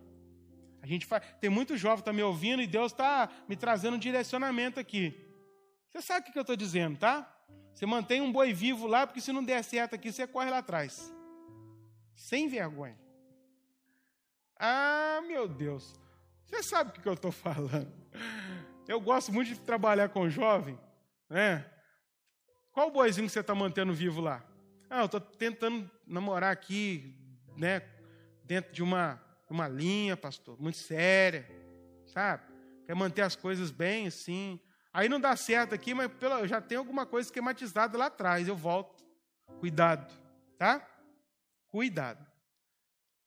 A gente faz, tem muito jovem que está me ouvindo e Deus está me trazendo um direcionamento aqui. Você sabe o que eu estou dizendo, tá? Você mantém um boi vivo lá, porque se não der certo aqui, você corre lá atrás. Sem vergonha. Ah, meu Deus. Você sabe o que eu estou falando. Eu gosto muito de trabalhar com jovem, né? Qual boizinho que você está mantendo vivo lá? Ah, eu estou tentando namorar aqui, né? Dentro de uma, uma linha, pastor, muito séria, sabe? Quer manter as coisas bem assim. Aí não dá certo aqui, mas pela, eu já tenho alguma coisa esquematizada lá atrás. Eu volto. Cuidado, tá? Cuidado.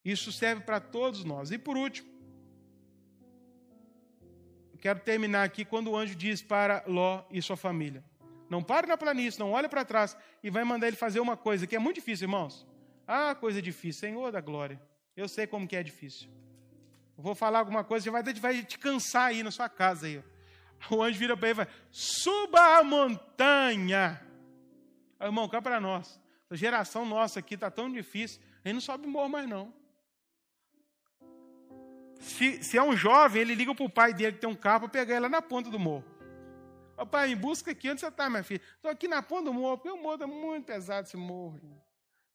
Isso serve para todos nós. E por último, quero terminar aqui quando o anjo diz para Ló e sua família: Não pare na planície, não olhe para trás e vai mandar ele fazer uma coisa que é muito difícil, irmãos. Ah, coisa difícil, Senhor da glória. Eu sei como que é difícil. Eu vou falar alguma coisa, você vai, vai te cansar aí na sua casa aí. O anjo vira para ele e vai: Suba a montanha. Ah, irmão, cá para nós. A geração nossa aqui está tão difícil, a gente não sobe morro mais não. Se, se é um jovem, ele liga para o pai dele que tem um carro para pegar ela na ponta do morro. Ô pai, em busca aqui, onde você está, minha filha? Estou aqui na ponta do morro, porque o morro é muito pesado esse morro.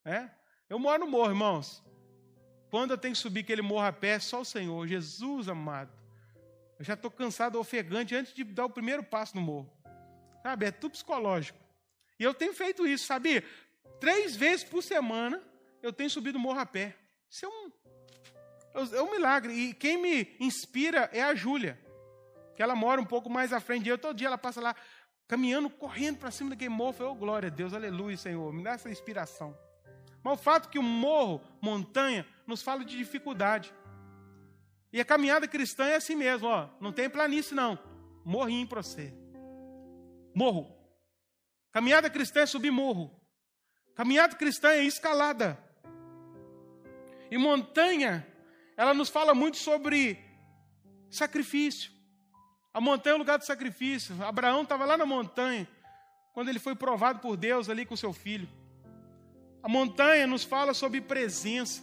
É? Eu moro no morro, irmãos. Quando eu tenho que subir aquele morro a pé, só o Senhor, Jesus amado. Eu já estou cansado, ofegante, antes de dar o primeiro passo no morro. Sabe, é tudo psicológico. E eu tenho feito isso, sabia? Três vezes por semana eu tenho subido o morro a pé. Isso é um, é um milagre. E quem me inspira é a Júlia, que ela mora um pouco mais à frente de eu. Todo dia ela passa lá, caminhando, correndo para cima daquele morro. Eu, oh, glória a Deus, aleluia, Senhor. Me dá essa inspiração. Mas o fato que o morro, montanha, nos fala de dificuldade. E a caminhada cristã é assim mesmo, ó. Não tem planície, não. Morrinho para você. Morro. Caminhada cristã é subir morro. Caminhada cristã é escalada. E montanha ela nos fala muito sobre sacrifício. A montanha é o lugar do sacrifício. Abraão estava lá na montanha, quando ele foi provado por Deus ali com seu filho. A montanha nos fala sobre presença.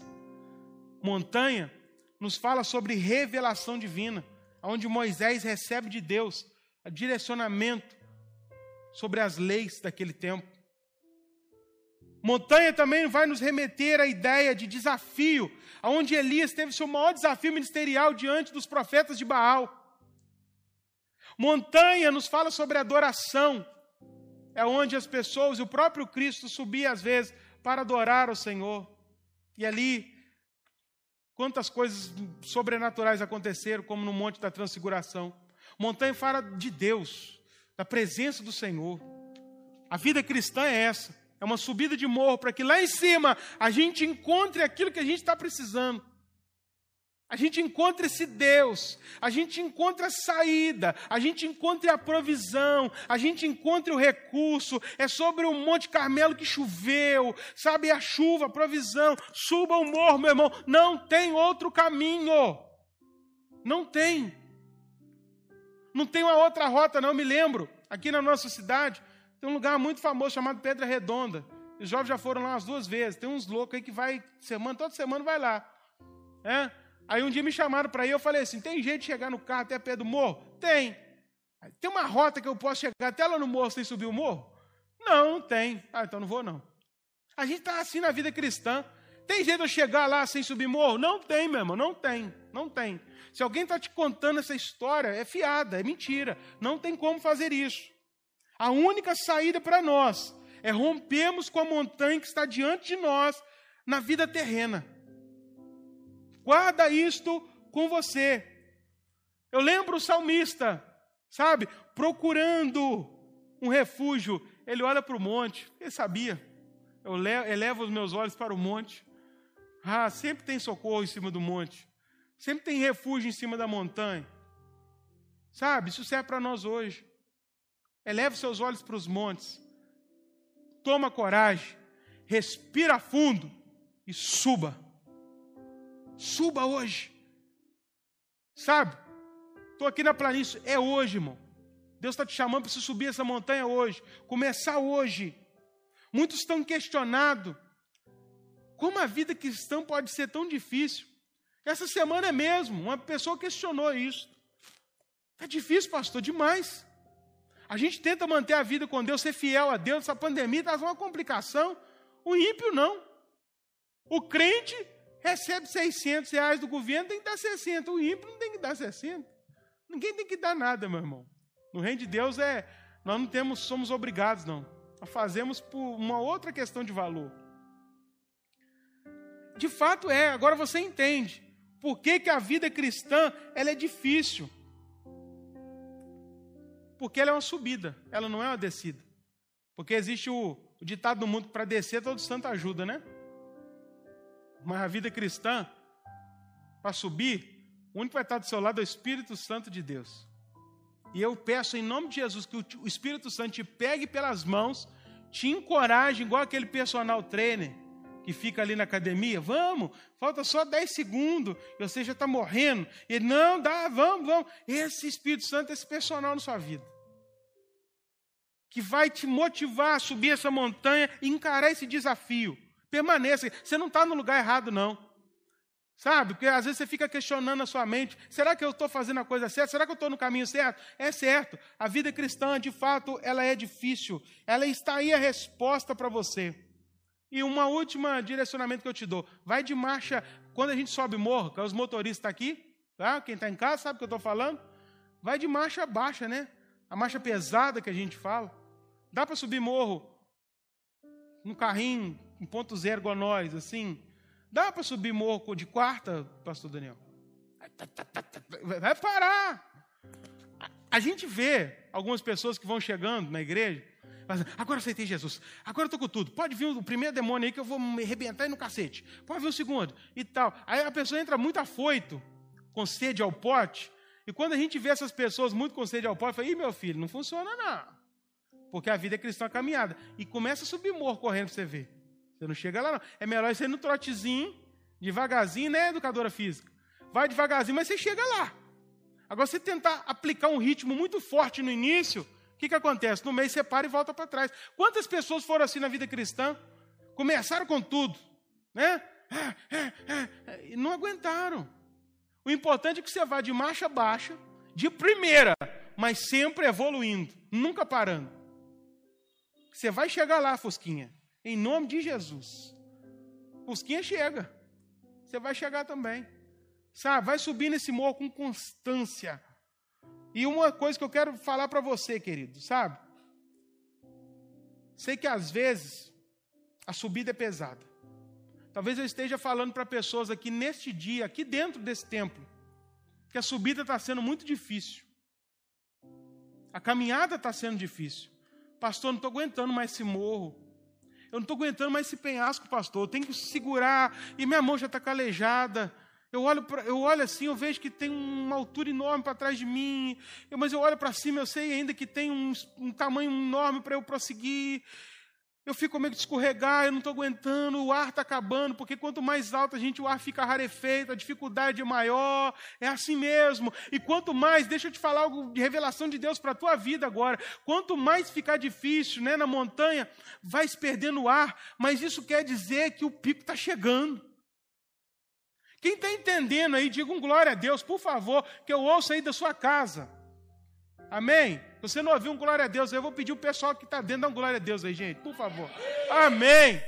Montanha nos fala sobre revelação divina, onde Moisés recebe de Deus direcionamento sobre as leis daquele tempo. Montanha também vai nos remeter à ideia de desafio, onde Elias teve seu maior desafio ministerial diante dos profetas de Baal. Montanha nos fala sobre adoração, é onde as pessoas e o próprio Cristo subia às vezes para adorar o Senhor. E ali, quantas coisas sobrenaturais aconteceram, como no Monte da Transfiguração. Montanha fala de Deus, da presença do Senhor. A vida cristã é essa. É uma subida de morro para que lá em cima a gente encontre aquilo que a gente está precisando. A gente encontre esse Deus, a gente encontre a saída, a gente encontre a provisão, a gente encontre o recurso. É sobre o Monte Carmelo que choveu, sabe? A chuva, a provisão. Suba o morro, meu irmão. Não tem outro caminho. Não tem. Não tem uma outra rota, não. Eu me lembro, aqui na nossa cidade, tem um lugar muito famoso chamado Pedra Redonda. Os jovens já foram lá umas duas vezes. Tem uns loucos aí que vai, semana, toda semana vai lá. É? Aí um dia me chamaram para ir, eu falei assim: tem jeito de chegar no carro até pé do morro? Tem. Tem uma rota que eu posso chegar até lá no morro sem subir o morro? Não, não tem. Ah, então não vou não. A gente está assim na vida cristã. Tem jeito de eu chegar lá sem subir morro? Não tem, meu irmão, não tem, não tem. Se alguém está te contando essa história, é fiada, é mentira. Não tem como fazer isso. A única saída para nós é rompermos com a montanha que está diante de nós na vida terrena. Guarda isto com você. Eu lembro o salmista, sabe, procurando um refúgio. Ele olha para o monte, ele sabia. Eu elevo os meus olhos para o monte. Ah, sempre tem socorro em cima do monte. Sempre tem refúgio em cima da montanha. Sabe, isso serve para nós hoje. Eleve seus olhos para os montes. Toma coragem. Respira fundo e suba. Suba hoje. Sabe? Estou aqui na planície. É hoje, irmão. Deus está te chamando para você subir essa montanha hoje. Começar hoje. Muitos estão questionando como a vida cristã pode ser tão difícil. Essa semana é mesmo, uma pessoa questionou isso. É difícil, pastor, demais. A gente tenta manter a vida com Deus, ser fiel a Deus. Essa pandemia traz uma complicação. O ímpio não. O crente recebe 600 reais do governo, tem que dar 60. O ímpio não tem que dar 60. Ninguém tem que dar nada, meu irmão. No reino de Deus é, nós não temos, somos obrigados, não. Nós fazemos por uma outra questão de valor. De fato é, agora você entende por que, que a vida cristã ela é difícil. Porque ela é uma subida, ela não é uma descida. Porque existe o, o ditado no mundo para descer, todo santo ajuda, né? Mas a vida cristã, para subir, o único que vai estar do seu lado é o Espírito Santo de Deus. E eu peço em nome de Jesus que o Espírito Santo te pegue pelas mãos, te encoraje, igual aquele personal trainer que fica ali na academia. Vamos, falta só 10 segundos e você já está morrendo. E não, dá, vamos, vamos. Esse Espírito Santo, esse personal na sua vida. Que vai te motivar a subir essa montanha e encarar esse desafio. Permaneça. Você não está no lugar errado, não. Sabe? Porque às vezes você fica questionando a sua mente: será que eu estou fazendo a coisa certa? Será que eu estou no caminho certo? É certo. A vida cristã, de fato, ela é difícil. Ela está aí a resposta para você. E uma última direcionamento que eu te dou: vai de marcha quando a gente sobe morro, que é os motoristas aqui, tá? Quem está em casa sabe o que eu estou falando. Vai de marcha baixa, né? A marcha pesada que a gente fala. Dá para subir morro no carrinho, em ponto zero igual nós, assim, Dá para subir morro de quarta, pastor Daniel? Vai parar. A gente vê algumas pessoas que vão chegando na igreja, agora aceitei Jesus, agora estou com tudo. Pode vir o primeiro demônio aí que eu vou me arrebentar aí no cacete. Pode vir o segundo e tal. Aí a pessoa entra muito afoito, com sede ao pote. E quando a gente vê essas pessoas muito com sede ao pote, fala, ih, meu filho, não funciona não. Porque a vida é cristã caminhada. E começa a subir morro correndo para você ver. Você não chega lá, não. É melhor você ir no trotezinho, devagarzinho, né, educadora física? Vai devagarzinho, mas você chega lá. Agora, você tentar aplicar um ritmo muito forte no início, o que, que acontece? No meio você para e volta para trás. Quantas pessoas foram assim na vida cristã? Começaram com tudo, né? É, é, é, e não aguentaram. O importante é que você vá de marcha baixa, de primeira, mas sempre evoluindo, nunca parando. Você vai chegar lá, Fosquinha. Em nome de Jesus. Fusquinha chega. Você vai chegar também. Sabe? Vai subir nesse morro com constância. E uma coisa que eu quero falar para você, querido, sabe? Sei que às vezes a subida é pesada. Talvez eu esteja falando para pessoas aqui neste dia, aqui dentro desse templo, que a subida está sendo muito difícil. A caminhada está sendo difícil. Pastor, não estou aguentando mais esse morro. Eu não estou aguentando mais esse penhasco, pastor. Eu tenho que segurar. E minha mão já está calejada. Eu olho, pra, eu olho assim, eu vejo que tem uma altura enorme para trás de mim. Eu, mas eu olho para cima, eu sei ainda que tem um, um tamanho enorme para eu prosseguir. Eu fico meio que escorregar, eu não estou aguentando, o ar está acabando, porque quanto mais alto a gente, o ar fica rarefeito, a dificuldade é maior, é assim mesmo. E quanto mais, deixa eu te falar algo de revelação de Deus para a tua vida agora, quanto mais ficar difícil né, na montanha, vai se perdendo o ar, mas isso quer dizer que o pico está chegando. Quem está entendendo aí, diga um glória a Deus, por favor, que eu ouça aí da sua casa. Amém? Você não ouviu um glória a Deus? Eu vou pedir o pessoal que está dentro dar um glória a Deus aí, gente, por favor. Amém.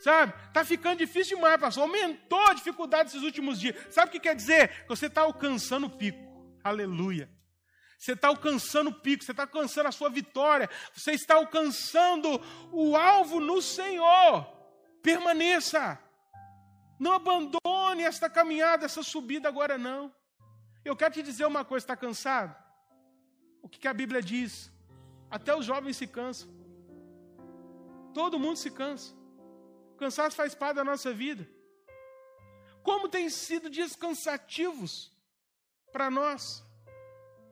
Sabe? Está ficando difícil demais, pastor. Aumentou a dificuldade esses últimos dias. Sabe o que quer dizer? Que você está alcançando o pico. Aleluia. Você está alcançando o pico, você está alcançando a sua vitória, você está alcançando o alvo no Senhor. Permaneça. Não abandone esta caminhada, essa subida agora não. Eu quero te dizer uma coisa, está cansado? O que, que a Bíblia diz? Até os jovens se cansam. Todo mundo se cansa. O cansaço faz parte da nossa vida. Como tem sido dias cansativos para nós.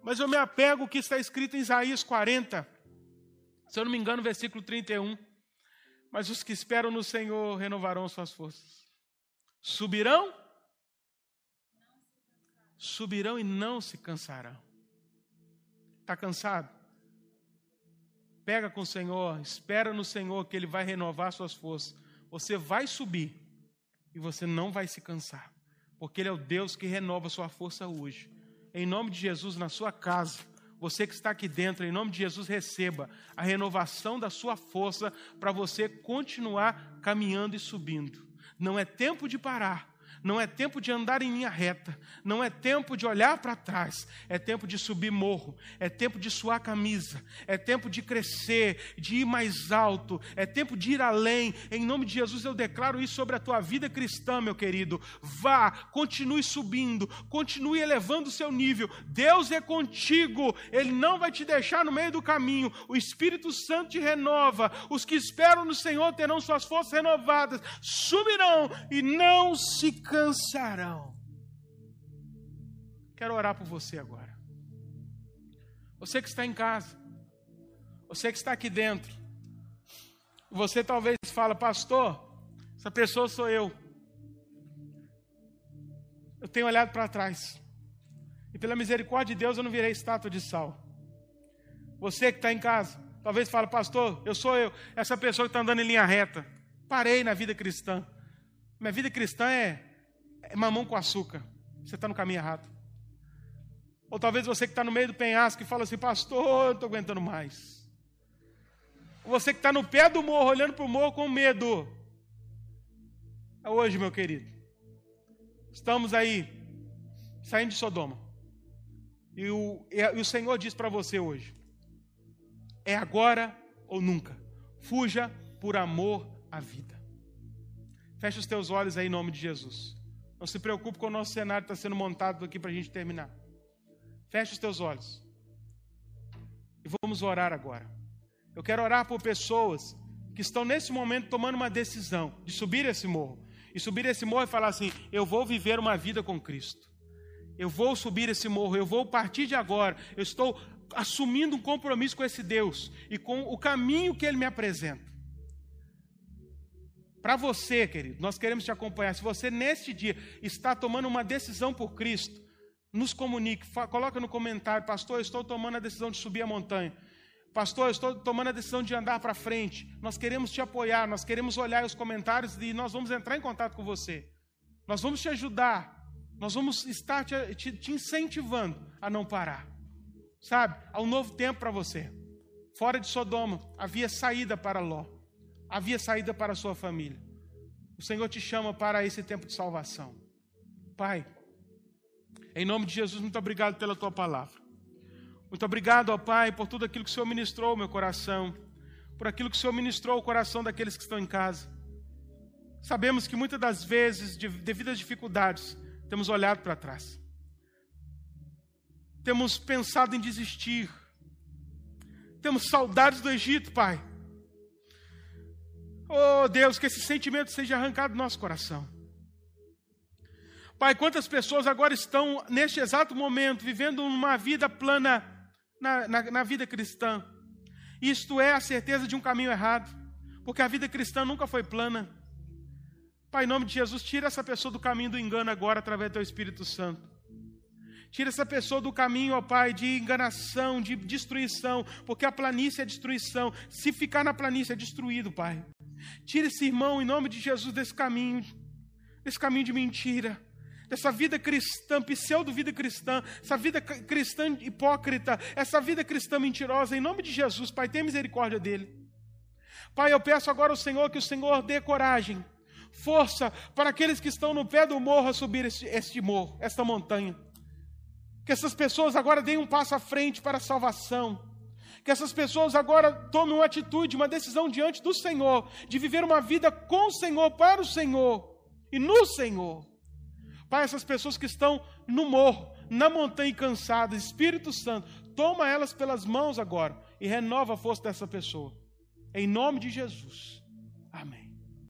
Mas eu me apego ao que está escrito em Isaías 40, se eu não me engano, versículo 31. Mas os que esperam no Senhor renovarão suas forças. Subirão? Subirão e não se cansarão. Está cansado? Pega com o Senhor, espera no Senhor que Ele vai renovar suas forças. Você vai subir e você não vai se cansar, porque Ele é o Deus que renova sua força hoje. Em nome de Jesus, na sua casa, você que está aqui dentro, em nome de Jesus, receba a renovação da sua força para você continuar caminhando e subindo. Não é tempo de parar não é tempo de andar em linha reta, não é tempo de olhar para trás, é tempo de subir morro, é tempo de suar camisa, é tempo de crescer, de ir mais alto, é tempo de ir além. Em nome de Jesus eu declaro isso sobre a tua vida cristã, meu querido. Vá, continue subindo, continue elevando o seu nível. Deus é contigo, Ele não vai te deixar no meio do caminho. O Espírito Santo te renova. Os que esperam no Senhor terão suas forças renovadas, subirão e não se cansarão. Quero orar por você agora. Você que está em casa, você que está aqui dentro, você talvez fala, pastor, essa pessoa sou eu. Eu tenho olhado para trás. E pela misericórdia de Deus eu não virei estátua de sal. Você que está em casa, talvez fale, pastor, eu sou eu, essa pessoa que está andando em linha reta. Parei na vida cristã. Minha vida cristã é é mamão com açúcar. Você está no caminho errado. Ou talvez você que está no meio do penhasco e fala assim, pastor, eu não estou aguentando mais. Ou você que está no pé do morro, olhando para o morro com medo. É hoje, meu querido. Estamos aí, saindo de Sodoma. E o, e o Senhor diz para você hoje: é agora ou nunca. Fuja por amor à vida. Feche os teus olhos aí em nome de Jesus. Não se preocupe com o nosso cenário está sendo montado aqui para a gente terminar. Feche os teus olhos. E vamos orar agora. Eu quero orar por pessoas que estão nesse momento tomando uma decisão de subir esse morro. E subir esse morro e falar assim: eu vou viver uma vida com Cristo. Eu vou subir esse morro, eu vou partir de agora, eu estou assumindo um compromisso com esse Deus e com o caminho que Ele me apresenta. Para você, querido, nós queremos te acompanhar. Se você neste dia está tomando uma decisão por Cristo, nos comunique, coloca no comentário, pastor, eu estou tomando a decisão de subir a montanha. Pastor, eu estou tomando a decisão de andar para frente. Nós queremos te apoiar, nós queremos olhar os comentários e nós vamos entrar em contato com você. Nós vamos te ajudar, nós vamos estar te, te, te incentivando a não parar. Sabe? Há um novo tempo para você. Fora de Sodoma, havia saída para Ló havia saída para a sua família. O Senhor te chama para esse tempo de salvação. Pai, em nome de Jesus, muito obrigado pela tua palavra. Muito obrigado, ó Pai, por tudo aquilo que o Senhor ministrou ao meu coração, por aquilo que o Senhor ministrou ao coração daqueles que estão em casa. Sabemos que muitas das vezes, devido às dificuldades, temos olhado para trás. Temos pensado em desistir. Temos saudades do Egito, Pai. Oh Deus, que esse sentimento seja arrancado do nosso coração. Pai, quantas pessoas agora estão, neste exato momento, vivendo uma vida plana na, na, na vida cristã? Isto é a certeza de um caminho errado, porque a vida cristã nunca foi plana. Pai, em nome de Jesus, tira essa pessoa do caminho do engano agora, através do teu Espírito Santo. Tira essa pessoa do caminho, ó Pai, de enganação, de destruição, porque a planície é destruição. Se ficar na planície é destruído, Pai. Tira esse irmão, em nome de Jesus, desse caminho, desse caminho de mentira, dessa vida cristã, pseudo-vida cristã, essa vida cristã hipócrita, essa vida cristã mentirosa, em nome de Jesus, Pai, tenha misericórdia dele. Pai, eu peço agora ao Senhor que o Senhor dê coragem, força para aqueles que estão no pé do morro a subir este, este morro, esta montanha. Que essas pessoas agora deem um passo à frente para a salvação. Que essas pessoas agora tomem uma atitude, uma decisão diante do Senhor, de viver uma vida com o Senhor, para o Senhor e no Senhor. Pai, essas pessoas que estão no morro, na montanha cansadas, Espírito Santo, toma elas pelas mãos agora e renova a força dessa pessoa. Em nome de Jesus. Amém.